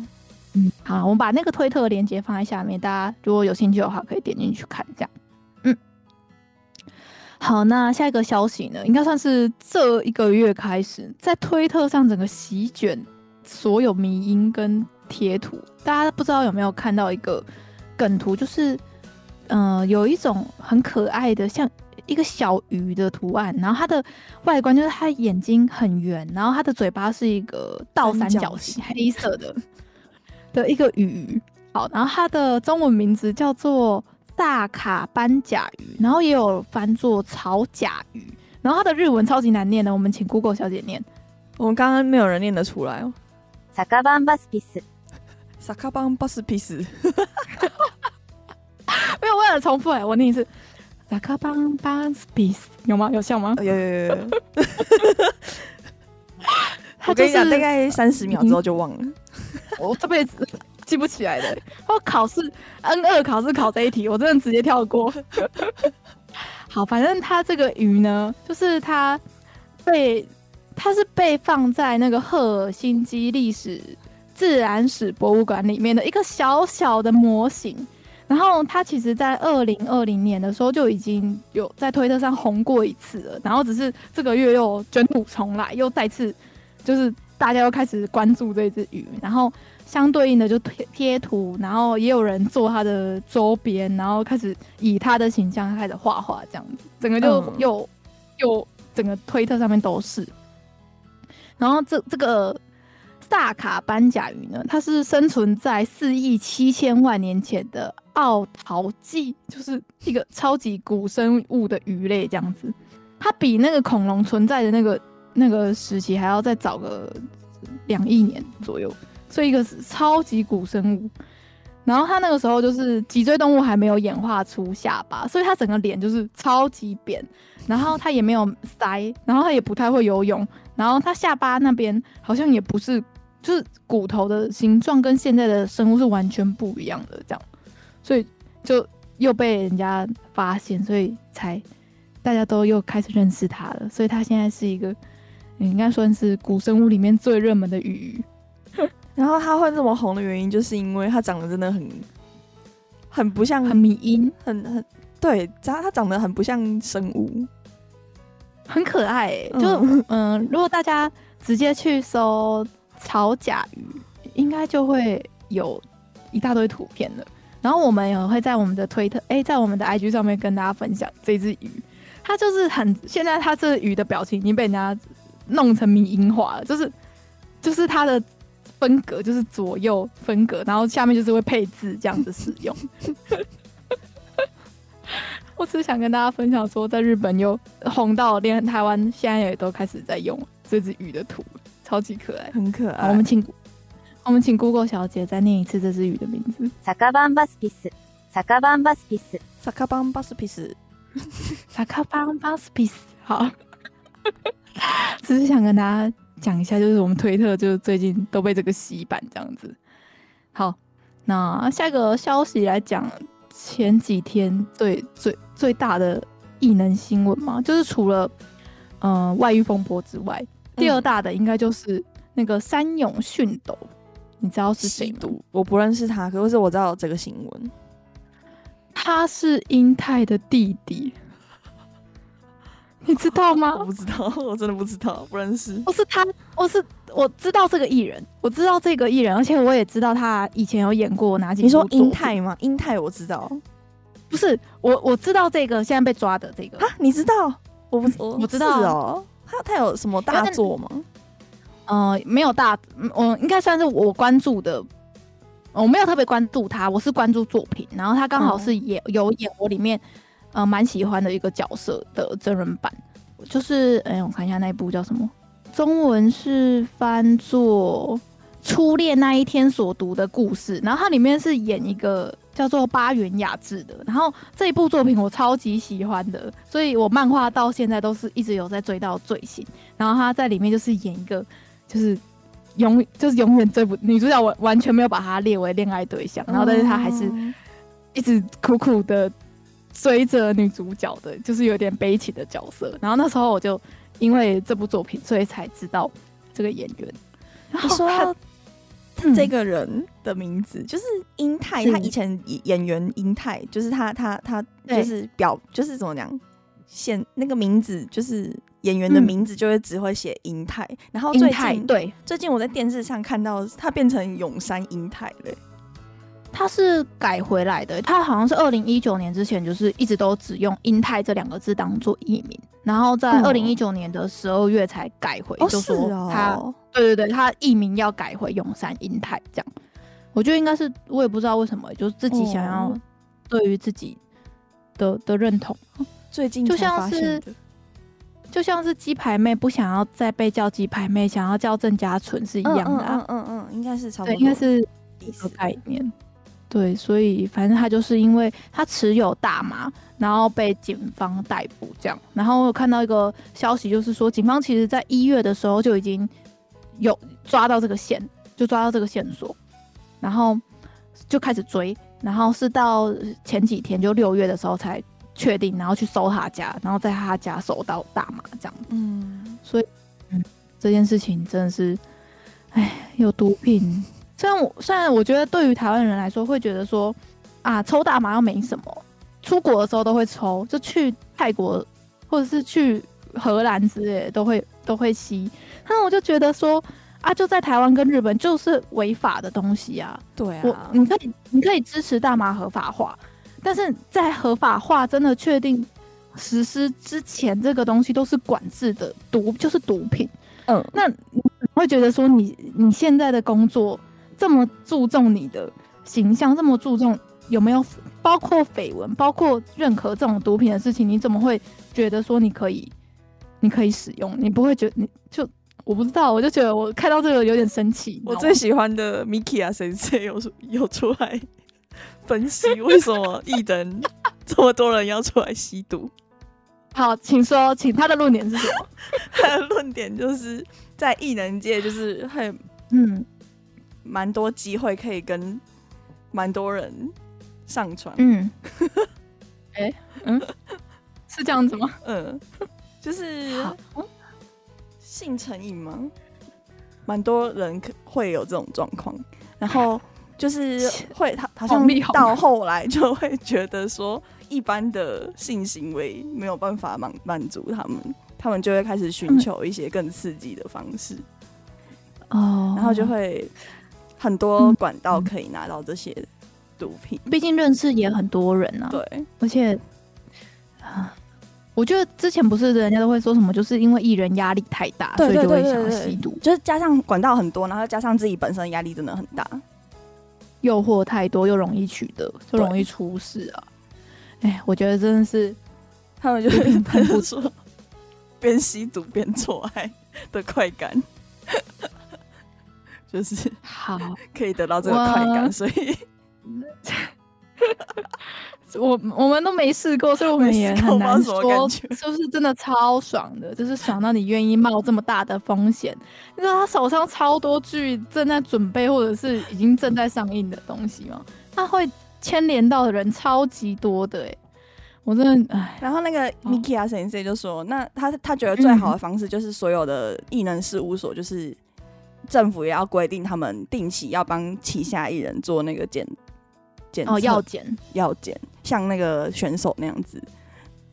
Speaker 1: 嗯，好，我们把那个推特链接放在下面，大家如果有兴趣的话可以点进去看。这样，嗯，好，那下一个消息呢，应该算是这一个月开始在推特上整个席卷所有迷音跟贴图。大家不知道有没有看到一个梗图，就是嗯、呃，有一种很可爱的像一个小鱼的图案，然后它的外观就是它眼睛很圆，然后它的嘴巴是一个倒三角形，黑色的 的一个鱼。好，然后它的中文名字叫做。萨卡斑甲鱼，然后也有翻作草甲鱼，然后它的日文超级难念的，我们请 Google 小姐念。
Speaker 2: 我们刚刚没有人念得出来哦。
Speaker 3: 萨卡斑巴斯皮斯，
Speaker 2: 萨卡斑巴斯皮斯，
Speaker 1: 为了重复哎，我念一次。萨卡斑巴斯皮斯，有吗？有效吗？
Speaker 2: 有有有有。我跟你讲，大概三十秒之后就忘了。
Speaker 1: 我这辈子。记不起来的，我考试 N 二考试考这一题，我真的直接跳过。好，反正它这个鱼呢，就是它被它是被放在那个赫尔辛基历史自然史博物馆里面的一个小小的模型。然后他其实，在二零二零年的时候就已经有在推特上红过一次了，然后只是这个月又卷土重来，又再次就是大家又开始关注这只鱼，然后。相对应的就贴贴图，然后也有人做他的周边，然后开始以他的形象开始画画，这样子，整个就又、嗯、又整个推特上面都是。然后这这个萨卡斑甲鱼呢，它是生存在四亿七千万年前的奥陶纪，就是一个超级古生物的鱼类，这样子。它比那个恐龙存在的那个那个时期还要再早个两亿年左右。所以一个是超级古生物，然后它那个时候就是脊椎动物还没有演化出下巴，所以它整个脸就是超级扁，然后它也没有腮，然后它也不太会游泳，然后它下巴那边好像也不是，就是骨头的形状跟现在的生物是完全不一样的这样，所以就又被人家发现，所以才大家都又开始认识它了，所以它现在是一个应该算是古生物里面最热门的鱼。
Speaker 2: 然后它会这么红的原因，就是因为它长得真的很，很不像
Speaker 1: 很迷因，
Speaker 2: 很很对，它它长得很不像生物，
Speaker 1: 很可爱、欸。就嗯、呃，如果大家直接去搜草甲鱼，应该就会有一大堆图片了。然后我们也会在我们的推特，哎，在我们的 IG 上面跟大家分享这只鱼。它就是很现在它这鱼的表情已经被人家弄成迷因化了，就是就是它的。分格就是左右分格，然后下面就是会配字这样子使用。我只是想跟大家分享说，在日本又红到连台湾现在也都开始在用这只鱼的图，超级可爱，
Speaker 2: 很可爱。
Speaker 1: 我们请我们请 Google 小姐再念一次这只鱼的名字：
Speaker 3: 萨卡邦巴斯皮斯，萨卡邦巴斯皮斯，
Speaker 2: 萨卡邦巴斯皮斯，
Speaker 1: 萨卡邦巴斯皮斯。好，只是想跟大家。讲一下，就是我们推特就最近都被这个洗版这样子。好，那下一个消息来讲，前几天最最最大的异能新闻嘛，就是除了嗯、呃、外遇风波之外，第二大的应该就是那个山永训斗，你知道是谁吗？
Speaker 2: 我不认识他，可是我知道这个新闻。
Speaker 1: 他是英泰的弟弟。你知道吗？
Speaker 2: 我不知道，我真的不知道，不认识。
Speaker 1: 我是他，我是我知道这个艺人，我知道这个艺人，而且我也知道他以前有演过哪几部。
Speaker 2: 你说英泰吗？英泰我知道，
Speaker 1: 不是我我知道这个现在被抓的这个
Speaker 2: 啊？你知道？我不我
Speaker 1: 我知道
Speaker 2: 哦。他他有什么大作吗？
Speaker 1: 嗯、呃，没有大，我应该算是我关注的，我没有特别关注他，我是关注作品，然后他刚好是演、嗯、有演我里面。呃，蛮喜欢的一个角色的真人版，就是，哎、欸，我看一下那一部叫什么，中文是翻作《初恋那一天所读的故事》，然后它里面是演一个叫做八元雅治的，然后这一部作品我超级喜欢的，所以我漫画到现在都是一直有在追到最新，然后他在里面就是演一个，就是永就是永远追不女主角完完全没有把他列为恋爱对象，然后但是他还是一直苦苦的。追着女主角的，就是有点悲情的角色。然后那时候我就因为这部作品，所以才知道这个演员。然后
Speaker 2: 说他这个人的名字就是英泰，他以前演员英泰，就是他他他就是表就是怎么讲现那个名字，就是演员的名字，就会只会写英泰。嗯、然后最近
Speaker 1: 对，
Speaker 2: 最近我在电视上看到他变成永山英泰了。
Speaker 1: 他是改回来的，他好像是二零一九年之前就是一直都只用英泰这两个字当做艺名，然后在二零一九年的十二月才改回，哦、就说他、哦、对对对，他艺名要改回永山英泰这样。我觉得应该是我也不知道为什么，就是自己想要对于自己的、哦、的认同，
Speaker 2: 最近
Speaker 1: 就像是就像是鸡排妹不想要再被叫鸡排妹，想要叫郑家纯是一样的、啊，
Speaker 2: 嗯嗯嗯，嗯，应该是差不多，
Speaker 1: 对，应该是一个概念，对，所以反正他就是因为他持有大麻，然后被警方逮捕这样，然后我有看到一个消息，就是说警方其实在一月的时候就已经有抓到这个线，就抓到这个线索。然后就开始追，然后是到前几天，就六月的时候才确定，然后去搜他家，然后在他家搜到大麻这样。嗯，所以，嗯，这件事情真的是，哎，有毒品。虽然我虽然我觉得对于台湾人来说，会觉得说啊，抽大麻又没什么，出国的时候都会抽，就去泰国或者是去荷兰之类的都会都会吸。那我就觉得说。啊，就在台湾跟日本就是违法的东西啊。
Speaker 2: 对啊，
Speaker 1: 我你可以你可以支持大麻合法化，但是在合法化真的确定实施之前，这个东西都是管制的毒，就是毒品。嗯，那你会觉得说你你现在的工作这么注重你的形象，这么注重有没有包括绯闻，包括认可这种毒品的事情，你怎么会觉得说你可以你可以使用？你不会觉得你就。我不知道，我就觉得我看到这个有点生气。
Speaker 2: 我最喜欢的 Miki 啊，谁谁有有出来分析为什么艺人 这么多人要出来吸毒。
Speaker 1: 好，请说，请他的论点是什么？
Speaker 2: 他的论点就是在艺人界，就是很嗯，蛮多机会可以跟蛮多人上传。嗯，
Speaker 1: 哎、欸，嗯，是这样子吗？
Speaker 2: 嗯，就是。性成瘾吗？蛮多人可会有这种状况，然后就是会他好像到后来就会觉得说，一般的性行为没有办法满满足他们，他们就会开始寻求一些更刺激的方式。哦，然后就会很多管道可以拿到这些毒品，
Speaker 1: 毕竟认识也很多人啊，
Speaker 2: 对，
Speaker 1: 而且啊。我觉得之前不是人家都会说什么，就是因为艺人压力太大，所以就会想要吸毒。
Speaker 2: 就是加上管道很多，然后加上自己本身压力真的很大，
Speaker 1: 诱惑太多又容易取得，就容易出事啊！哎，我觉得真的是
Speaker 2: 他们就是喷 出。边吸毒边做爱的快感，就是好 可以得到这个快感，所以。
Speaker 1: 我我们都没试过，所以我们也很难说 是不是真的超爽的，就是爽到你愿意冒这么大的风险。你知道他手上超多剧正在准备，或者是已经正在上映的东西吗？他会牵连到的人超级多的哎、欸，我真的哎。
Speaker 2: 然后那个 Mikia 先生就说，那他他觉得最好的方式就是所有的异能事务所，就是政府也要规定他们定期要帮旗下艺人做那个检检。
Speaker 1: 哦，药检
Speaker 2: 药检，像那个选手那样子。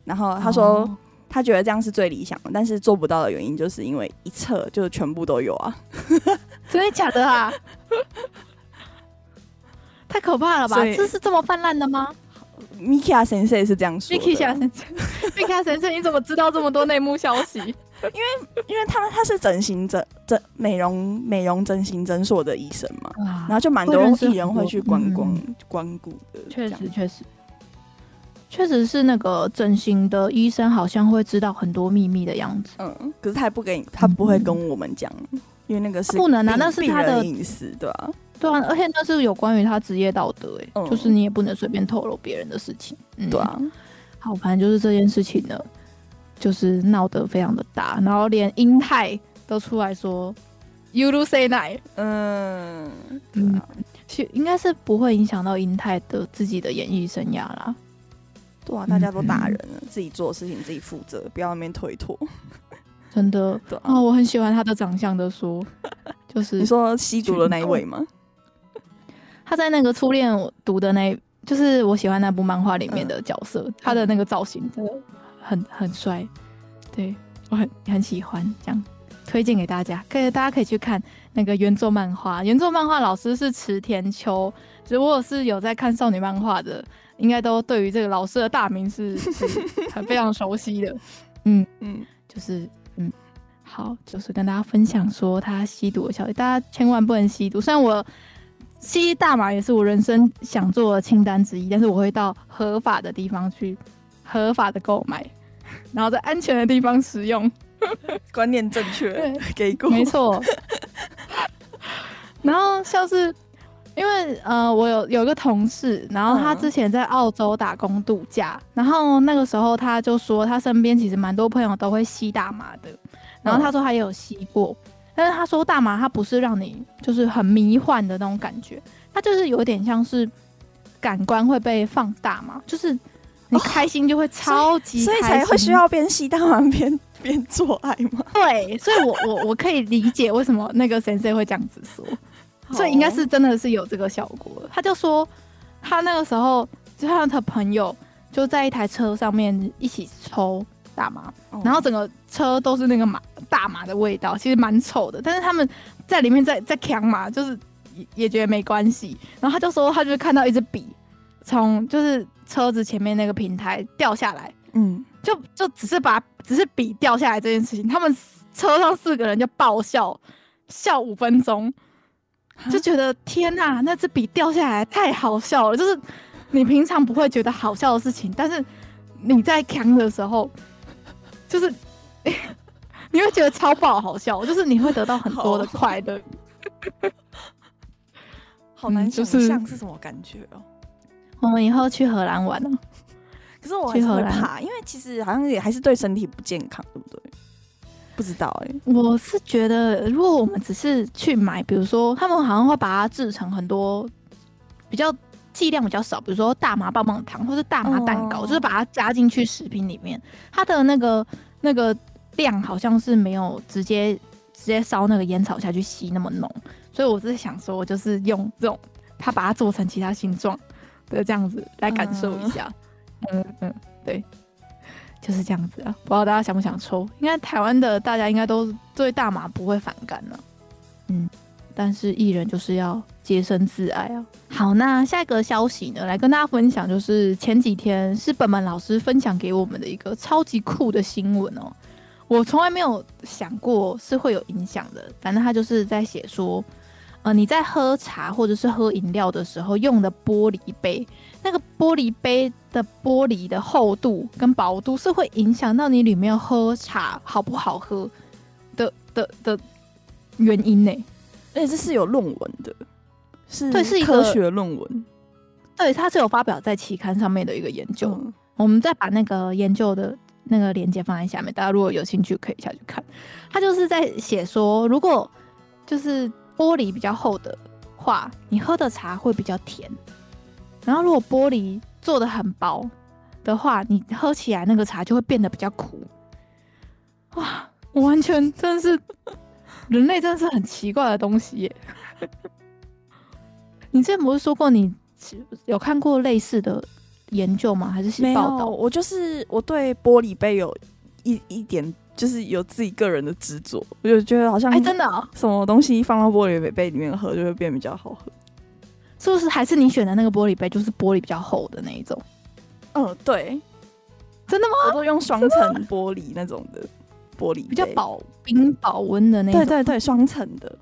Speaker 2: 然后他说，哦、他觉得这样是最理想的，但是做不到的原因，就是因为一测就全部都有啊！
Speaker 1: 真的假的啊？太可怕了吧？这是这么泛滥的吗
Speaker 2: ？Mikia 先生是这样说的。
Speaker 1: Mikia 先生，Mikia 先生，你怎么知道这么多内幕消息？
Speaker 2: 因为，因为他他是整形整整美容美容整形诊所的医生嘛，然后就蛮多艺人会去观光光顾的。
Speaker 1: 确实，确实，确实是那个整形的医生好像会知道很多秘密的样子。
Speaker 2: 嗯，可是他也不给你，他不会跟我们讲，因为那个是
Speaker 1: 不能啊，那是他的
Speaker 2: 隐私，对吧？
Speaker 1: 对啊，而且那是有关于他职业道德，哎，就是你也不能随便透露别人的事情。
Speaker 2: 对啊，
Speaker 1: 好，反正就是这件事情呢。就是闹得非常的大，然后连英泰都出来说 “You do say night”，
Speaker 2: 嗯，
Speaker 1: 嗯，其应该是不会影响到英泰的自己的演艺生涯啦。
Speaker 2: 对啊，大家都大人了，嗯、自己做的事情自己负责，不要那边推脱。
Speaker 1: 真的，对啊、哦，我很喜欢他的长相的说，就是
Speaker 2: 你说吸毒的那一位吗？
Speaker 1: 他在那个初恋我读的那，就是我喜欢那部漫画里面的角色，嗯、他的那个造型真的。很很帅，对我很很喜欢，这样推荐给大家，可以大家可以去看那个原作漫画，原作漫画老师是池田秋，如果是有在看少女漫画的，应该都对于这个老师的大名是是 很非常熟悉的，嗯嗯，就是嗯。好，就是跟大家分享说他吸毒的消息，大家千万不能吸毒。虽然我吸大麻也是我人生想做的清单之一，但是我会到合法的地方去，合法的购买，然后在安全的地方使用。
Speaker 2: 观念正确，给过，
Speaker 1: 没错。然后像是因为呃，我有有一个同事，然后他之前在澳洲打工度假，嗯、然后那个时候他就说他身边其实蛮多朋友都会吸大麻的。然后他说他也有吸过，但是他说大麻它不是让你就是很迷幻的那种感觉，它就是有点像是感官会被放大嘛，就是你开心就会超级开心，
Speaker 2: 哦，所以，所以才会需要边吸大麻边边做爱吗。
Speaker 1: 对，所以我我我可以理解为什么那个先生会这样子说，所以应该是真的是有这个效果。他就说他那个时候就像他朋友就在一台车上面一起抽。大麻，然后整个车都是那个麻大麻的味道，其实蛮臭的。但是他们在里面在在抢嘛，就是也也觉得没关系。然后他就说，他就看到一支笔从就是车子前面那个平台掉下来，嗯，就就只是把只是笔掉下来这件事情，他们车上四个人就爆笑笑五分钟，就觉得天哪，那支笔掉下来太好笑了。就是你平常不会觉得好笑的事情，但是你在扛的时候。就是 你会觉得超爆好笑，就是你会得到很多的快乐，
Speaker 2: 好难想象是什么感觉哦。
Speaker 1: 我们以后去荷兰玩呢，
Speaker 2: 可是我还是会怕，因为其实好像也还是对身体不健康，对不对？不知道哎、欸，
Speaker 1: 我是觉得如果我们只是去买，比如说他们好像会把它制成很多比较。剂量比较少，比如说大麻棒棒糖或是大麻蛋糕，oh. 就是把它加进去食品里面，它的那个那个量好像是没有直接直接烧那个烟草下去吸那么浓，所以我是想说，我就是用这种，它把它做成其他形状的这样子来感受一下，嗯嗯，嗯，对，就是这样子啊，不知道大家想不想抽？应该台湾的大家应该都对大麻不会反感呢，嗯。但是艺人就是要洁身自爱啊！好，那下一个消息呢，来跟大家分享，就是前几天是本本老师分享给我们的一个超级酷的新闻哦。我从来没有想过是会有影响的，反正他就是在写说，呃，你在喝茶或者是喝饮料的时候用的玻璃杯，那个玻璃杯的玻璃的厚度跟薄度是会影响到你里面喝茶好不好喝的的的原因呢。
Speaker 2: 而且这是有论文的，是对，是科学论文，
Speaker 1: 对，它是有发表在期刊上面的一个研究。嗯、我们再把那个研究的那个链接放在下面，大家如果有兴趣可以下去看。他就是在写说，如果就是玻璃比较厚的话，你喝的茶会比较甜；然后如果玻璃做的很薄的话，你喝起来那个茶就会变得比较苦。哇，我完全真的是。人类真的是很奇怪的东西耶！你之前不是说过你有看过类似的研究吗？还是报道？
Speaker 2: 我就是我对玻璃杯有一一点，就是有自己个人的执着，我就觉得好像哎，真的什么东西放到玻璃杯杯里面喝就会变比较好喝，
Speaker 1: 是不是？还是你选的那个玻璃杯就是玻璃比较厚的那一种？
Speaker 2: 嗯，对，
Speaker 1: 真的吗？
Speaker 2: 我都用双层玻璃那种的。玻璃
Speaker 1: 比较保冰保温的那种，
Speaker 2: 对对对，双层的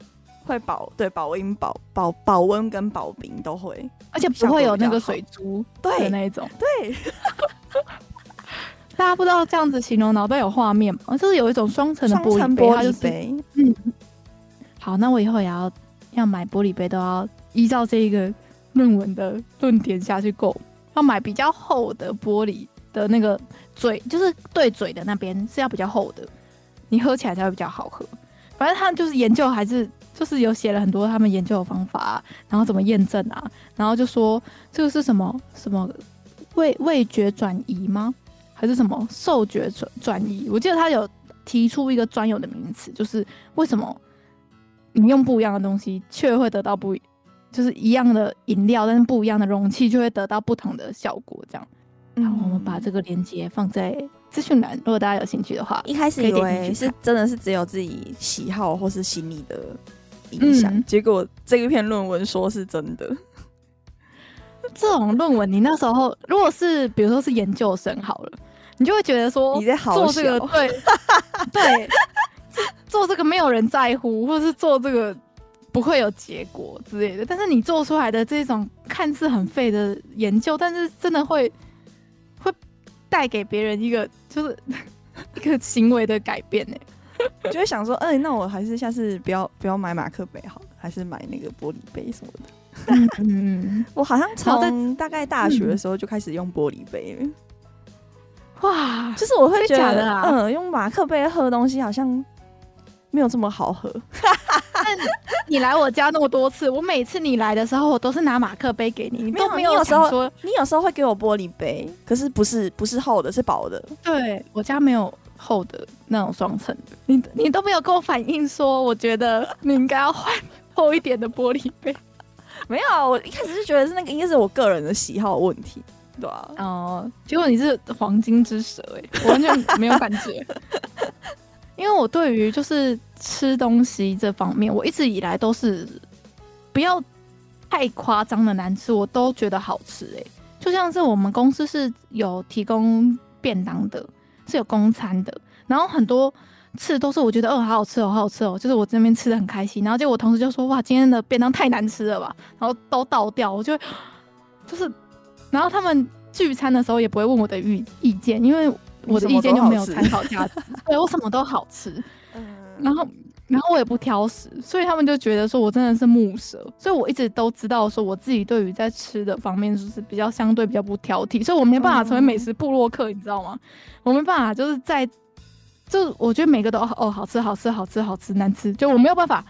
Speaker 2: 会保对保温保保保温跟保冰都会，
Speaker 1: 而且不会有那个水珠的那一种。
Speaker 2: 对，对
Speaker 1: 大家不知道这样子形容脑袋有画面吗？就是有一种双层的玻璃杯，它就是嗯。好，那我以后也要要买玻璃杯，都要依照这一个论文的论点下去购，要买比较厚的玻璃的那个嘴，就是对嘴的那边是要比较厚的。你喝起来才会比较好喝。反正他们就是研究，还是就是有写了很多他们研究的方法啊，然后怎么验证啊，然后就说这个是什么什么味味觉转移吗？还是什么嗅觉转转移？我记得他有提出一个专有的名词，就是为什么你用不一样的东西却会得到不就是一样的饮料，但是不一样的容器就会得到不同的效果？这样。然后我们把这个链接放在资讯栏，如果大家有兴趣的话，
Speaker 2: 一开始以为是真的是只有自己喜好或是心理的影响，嗯、结果这一篇论文说是真的。
Speaker 1: 这种论文，你那时候如果是比如说是研究生好了，你就会觉得说
Speaker 2: 你在好
Speaker 1: 做这个对 对，做这个没有人在乎，或者是做这个不会有结果之类的。但是你做出来的这种看似很废的研究，但是真的会会带给别人一个就是 一个行为的改变呢。
Speaker 2: 就会想说，哎、欸，那我还是下次不要不要买马克杯好了，还是买那个玻璃杯什么的。嗯嗯，我好像从大概大学的时候就开始用玻璃杯了。
Speaker 1: 哇，
Speaker 2: 就是我会觉得，嗯，用马克杯喝东西好像没有这么好喝。
Speaker 1: 但你来我家那么多次，我每次你来的时候，我都是拿马克杯给你，你都没有想说，
Speaker 2: 你有时候会给我玻璃杯，可是不是不是厚的，是薄的。
Speaker 1: 对，我家没有厚的那种双层的，你你都没有跟我反映说，我觉得你应该要换厚一点的玻璃杯。
Speaker 2: 没有啊，我一开始就觉得是那个应该是我个人的喜好问题，对啊。
Speaker 1: 哦，结果你是黄金之舌哎，我完全没有感觉。因为我对于就是吃东西这方面，我一直以来都是不要太夸张的难吃，我都觉得好吃哎。就像是我们公司是有提供便当的，是有公餐的，然后很多。次都是我觉得哦，好好吃哦，好好吃哦，就是我这边吃的很开心。然后结果我同事就说：“哇，今天的便当太难吃了吧？”然后都倒掉。我就就是，然后他们聚餐的时候也不会问我的意意见，因为我的意见就没有参考价值。对，我什么都好吃，然后然后我也不挑食，所以他们就觉得说我真的是木蛇。所以我一直都知道说我自己对于在吃的方面就是比较相对比较不挑剔，所以我没办法成为美食部落客，你知道吗？我没办法就是在。就我觉得每个都哦，好吃好吃好吃好吃难吃，就我没有办法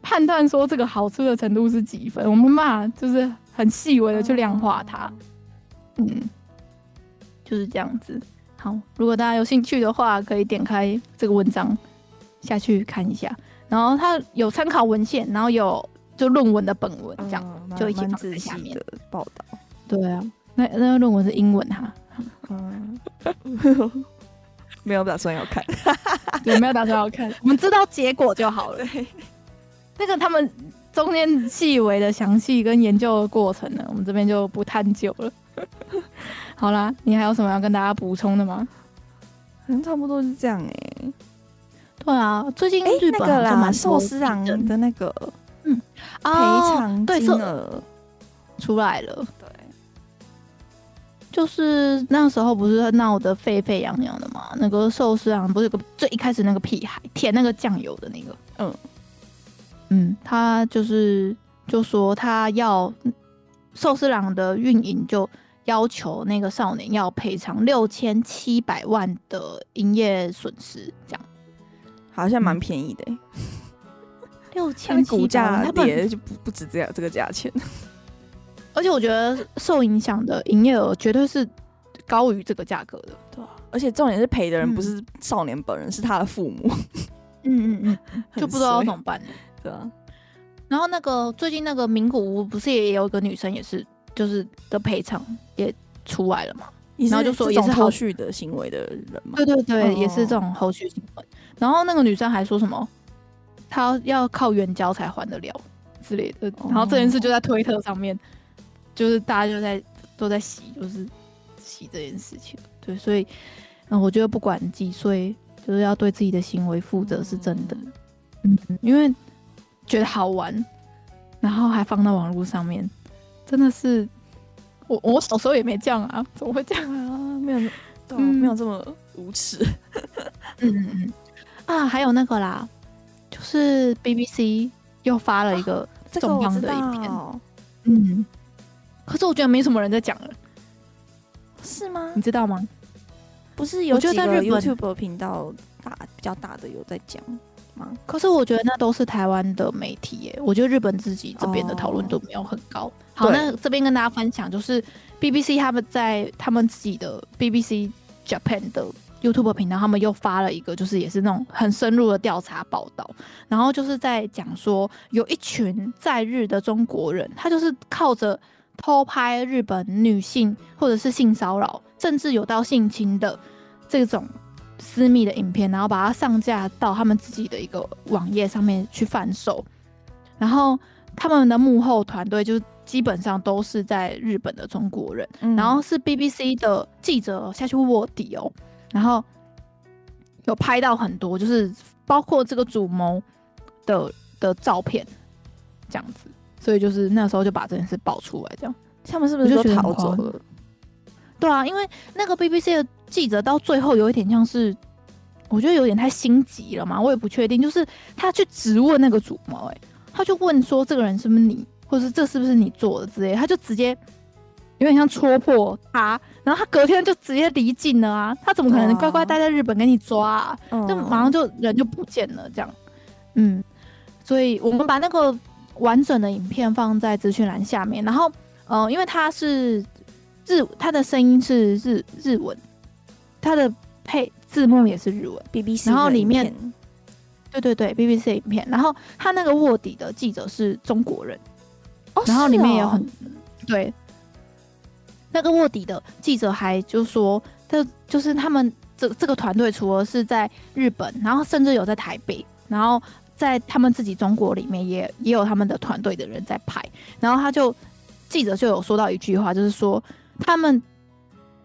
Speaker 1: 判断说这个好吃的程度是几分，我没办法就是很细微的去量化它，嗯，就是这样子。好，如果大家有兴趣的话，可以点开这个文章下去看一下，然后它有参考文献，然后有就论文的本文这样，嗯、就一起放在下面的报道。对啊，那那个论文是英文哈。嗯。
Speaker 2: 没有打算要看，
Speaker 1: 有没有打算要看。我们知道结果就好了。那个他们中间细微的详细跟研究的过程呢，我们这边就不探究了。好啦，你还有什么要跟大家补充的吗？
Speaker 2: 嗯，差不多是这样哎、欸。
Speaker 1: 对啊，最近日本就蛮寿司郎的那个，嗯，赔偿金额出来了。就是那时候不是闹得沸沸扬扬的嘛？那个寿司郎不是有个最一开始那个屁孩舔那个酱油的那个，嗯嗯，他就是就说他要寿司郎的运营就要求那个少年要赔偿六千七百万的营业损失，这样
Speaker 2: 好像蛮便宜的、欸，
Speaker 1: 六千股价
Speaker 2: 跌就不不止这样这个价钱。
Speaker 1: 而且我觉得受影响的营业额绝对是高于这个价格的，
Speaker 2: 对啊。而且重点是赔的人不是少年本人，嗯、是他的父母。
Speaker 1: 嗯嗯嗯，就不知道怎么办。
Speaker 2: 对啊。
Speaker 1: 然后那个最近那个名古屋不是也有一个女生也是，就是的赔偿也出来了嘛？然后就说也是
Speaker 2: 后续的行为的人嘛？
Speaker 1: 对对对，哦、也是这种后续行为。然后那个女生还说什么，她要靠援交才还得了之类的。然后这件事就在推特上面。就是大家就在都在洗，就是洗这件事情，对，所以，嗯，我觉得不管几岁，就是要对自己的行为负责，是真的，嗯，因为觉得好玩，然后还放到网络上面，真的是，我我小时候也没这样啊，怎么会这样啊？没有，
Speaker 2: 对啊，没有这么无耻，
Speaker 1: 嗯嗯嗯，啊，还有那个啦，就是 BBC 又发了一个重磅的影片，嗯。可是我觉得没什么人在讲了，
Speaker 2: 是吗？
Speaker 1: 你知道吗？
Speaker 2: 不是有几个 YouTube 频道大比较大的有在讲吗？
Speaker 1: 可是我觉得那都是台湾的媒体耶，我觉得日本自己这边的讨论度没有很高。Oh, 好，那这边跟大家分享，就是 BBC 他们在他们自己的 BBC Japan 的 YouTube 频道，他们又发了一个，就是也是那种很深入的调查报道，然后就是在讲说有一群在日的中国人，他就是靠着。偷拍日本女性，或者是性骚扰，甚至有到性侵的这种私密的影片，然后把它上架到他们自己的一个网页上面去贩售。然后他们的幕后团队就基本上都是在日本的中国人，嗯、然后是 BBC 的记者下去卧底哦，然后有拍到很多，就是包括这个主谋的的照片，这样子。所以就是那时候就把这件事爆出来，这样
Speaker 2: 他们是不是就逃走了？
Speaker 1: 对啊，因为那个 BBC 的记者到最后有一点像是，我觉得有点太心急了嘛，我也不确定。就是他去质问那个主谋，哎，他就问说这个人是不是你，或者是这是不是你做的之类，他就直接有点像戳破他，然后他隔天就直接离境了啊，他怎么可能乖乖待在日本给你抓啊？就马上就人就不见了，这样，嗯，所以我们把那个。完整的影片放在资讯栏下面，然后，呃，因为他是日，他的声音是日日文，他的配字幕也是日文
Speaker 2: ，BBC，
Speaker 1: 然后里面，对对对，BBC 影片，然后他那个卧底的记者是中国人，
Speaker 2: 哦，
Speaker 1: 然后里面也有很，哦、对，那个卧底的记者还就说，他就是他们这这个团队除了是在日本，然后甚至有在台北，然后。在他们自己中国里面也也有他们的团队的人在拍，然后他就记者就有说到一句话，就是说他们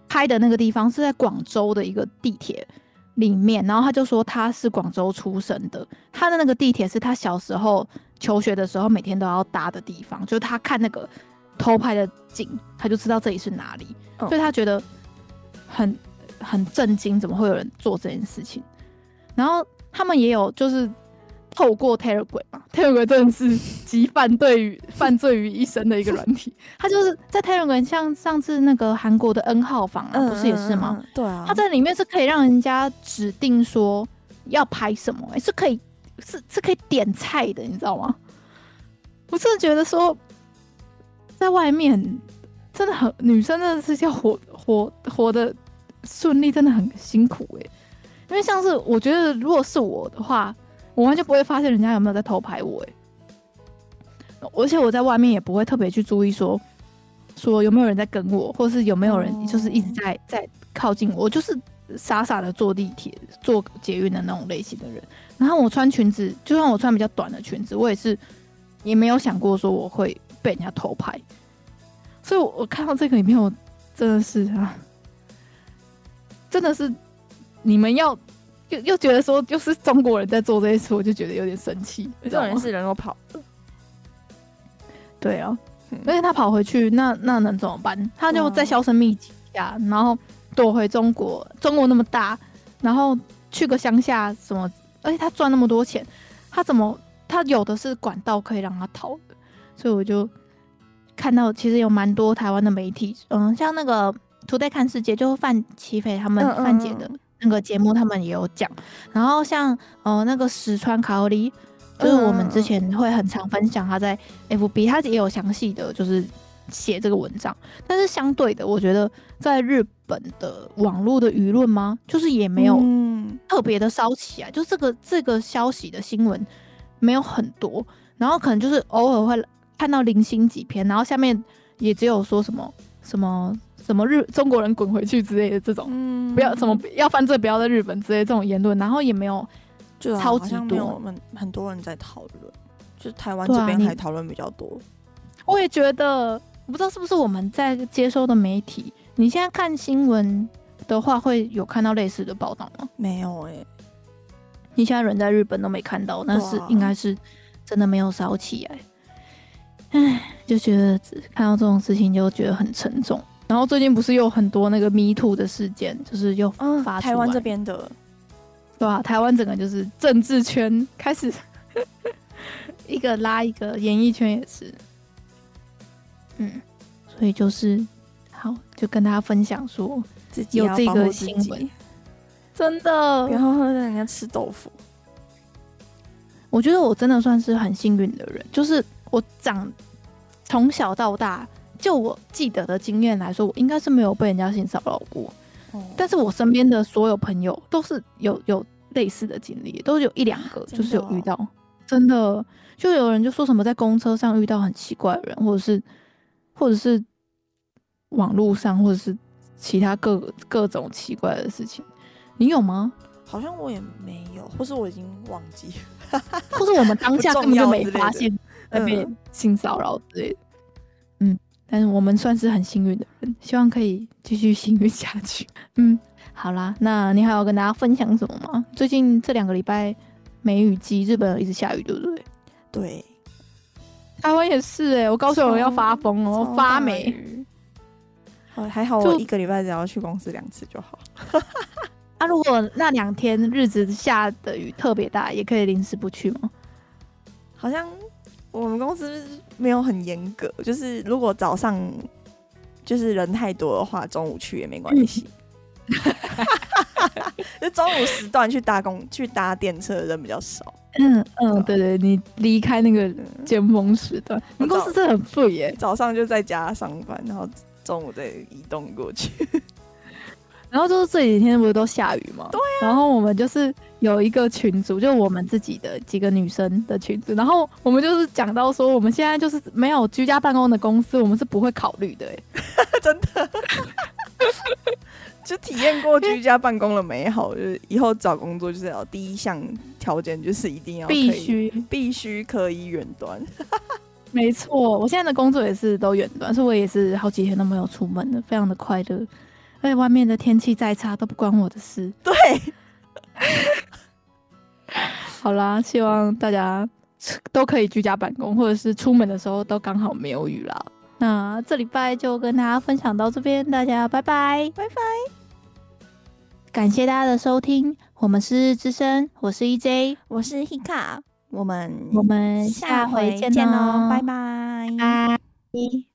Speaker 1: 拍的那个地方是在广州的一个地铁里面，然后他就说他是广州出生的，他的那个地铁是他小时候求学的时候每天都要搭的地方，就是他看那个偷拍的景，他就知道这里是哪里，哦、所以他觉得很很震惊，怎么会有人做这件事情？然后他们也有就是。透过 Telegram 嘛，Telegram 真的是集犯罪于 犯罪于一身的一个软体。他就是在 Telegram，像上次那个韩国的 N 号房啊，不是也是
Speaker 2: 吗？对啊，
Speaker 1: 他在里面是可以让人家指定说要拍什么、欸，是可以是是可以点菜的，你知道吗？我真的觉得说，在外面真的很女生真的是要活活活的顺利，真的很辛苦哎、欸。因为像是我觉得，如果是我的话。我完全不会发现人家有没有在偷拍我哎，而且我在外面也不会特别去注意说说有没有人在跟我，或是有没有人就是一直在在靠近我，我就是傻傻的坐地铁、坐捷运的那种类型的人。然后我穿裙子，就算我穿比较短的裙子，我也是也没有想过说我会被人家偷拍。所以我，我看到这个影片，我真的是啊，真的是你们要。又又觉得说，就是中国人在做这些事，我就觉得有点生气。
Speaker 2: 这种人是人都跑了，
Speaker 1: 对啊，而且他跑回去，那那能怎么办？他就在销声匿迹呀，然后躲回中国。中国那么大，然后去个乡下什么，而且他赚那么多钱，他怎么他有的是管道可以让他逃的？所以我就看到，其实有蛮多台湾的媒体，嗯，像那个 Today 看世界，就是范琪斐他们范姐的。那个节目他们也有讲，然后像呃那个石川卡奥里，就是我们之前会很常分享他在 FB，他也有详细的就是写这个文章。但是相对的，我觉得在日本的网络的舆论吗，就是也没有特别的烧起来，就这个这个消息的新闻没有很多，然后可能就是偶尔会看到零星几篇，然后下面也只有说什么什么。什么日中国人滚回去之类的这种，嗯、不要什么要犯罪不要在日本之类的这种言论，然后也没有就超级多，
Speaker 2: 我们很多人在讨论，就是台湾这边还讨论比较多。
Speaker 1: 啊、我也觉得，我不知道是不是我们在接收的媒体，你现在看新闻的话，会有看到类似的报道吗？
Speaker 2: 没有哎、欸，
Speaker 1: 你现在人在日本都没看到，那是应该是真的没有烧起来。唉，就觉得看到这种事情就觉得很沉重。然后最近不是有很多那个 Me Too 的事件，就是又发
Speaker 2: 台湾这边的，
Speaker 1: 对、啊？台湾整个就是政治圈开始 一个拉一个，演艺圈也是，嗯，所以就是好，就跟大家分享说，
Speaker 2: 自己有这个新闻，
Speaker 1: 真的，
Speaker 2: 然后让人家吃豆腐。
Speaker 1: 我觉得我真的算是很幸运的人，就是我长从小到大。就我记得的经验来说，我应该是没有被人家性骚扰过。哦、但是我身边的所有朋友都是有有类似的经历，都有一两个就是有遇到，真的，哦、真的就有人就说什么在公车上遇到很奇怪的人，或者是或者是网络上，或者是其他各各种奇怪的事情。你有吗？
Speaker 2: 好像我也没有，或是我已经忘记，
Speaker 1: 或是我们当下根本就没发现那边性骚扰之类的。嗯，但是我们算是很幸运的人，希望可以继续幸运下去。嗯，好啦，那你还要跟大家分享什么吗？最近这两个礼拜梅雨季，日本一直下雨，对不对？
Speaker 2: 对，
Speaker 1: 台湾也是哎、欸，我告诉我要发疯哦，发霉。
Speaker 2: 好，还好我一个礼拜只要去公司两次就好。
Speaker 1: 那、啊、如果那两天日子下的雨特别大，也可以临时不去吗？
Speaker 2: 好像我们公司没有很严格，就是如果早上就是人太多的话，中午去也没关系。就中午时段去搭公去搭电车的人比较少。
Speaker 1: 嗯嗯，对，对对，你离开那个尖峰时段，你、们、公司真的很废耶。
Speaker 2: 早上就在家上班，然后中午再移动过去。
Speaker 1: 然后就是这几天不是都下雨吗？
Speaker 2: 对啊。
Speaker 1: 然后我们就是有一个群组，就我们自己的几个女生的群组。然后我们就是讲到说，我们现在就是没有居家办公的公司，我们是不会考虑的。
Speaker 2: 真的。就体验过居家办公的美好，就是以后找工作就是要第一项条件就是一定要
Speaker 1: 必须
Speaker 2: 必须可以远端。
Speaker 1: 没错，我现在的工作也是都远端，所以我也是好几天都没有出门的，非常的快乐。而且外面的天气再差都不关我的事。
Speaker 2: 对，
Speaker 1: 好啦，希望大家都可以居家办公，或者是出门的时候都刚好没有雨啦。那这礼拜就跟大家分享到这边，大家拜拜，
Speaker 2: 拜拜。
Speaker 1: 感谢大家的收听，我们是日之声，我是 EJ，
Speaker 2: 我是 Hika，我们
Speaker 1: 我们下回见喽，
Speaker 2: 拜拜，
Speaker 1: 拜。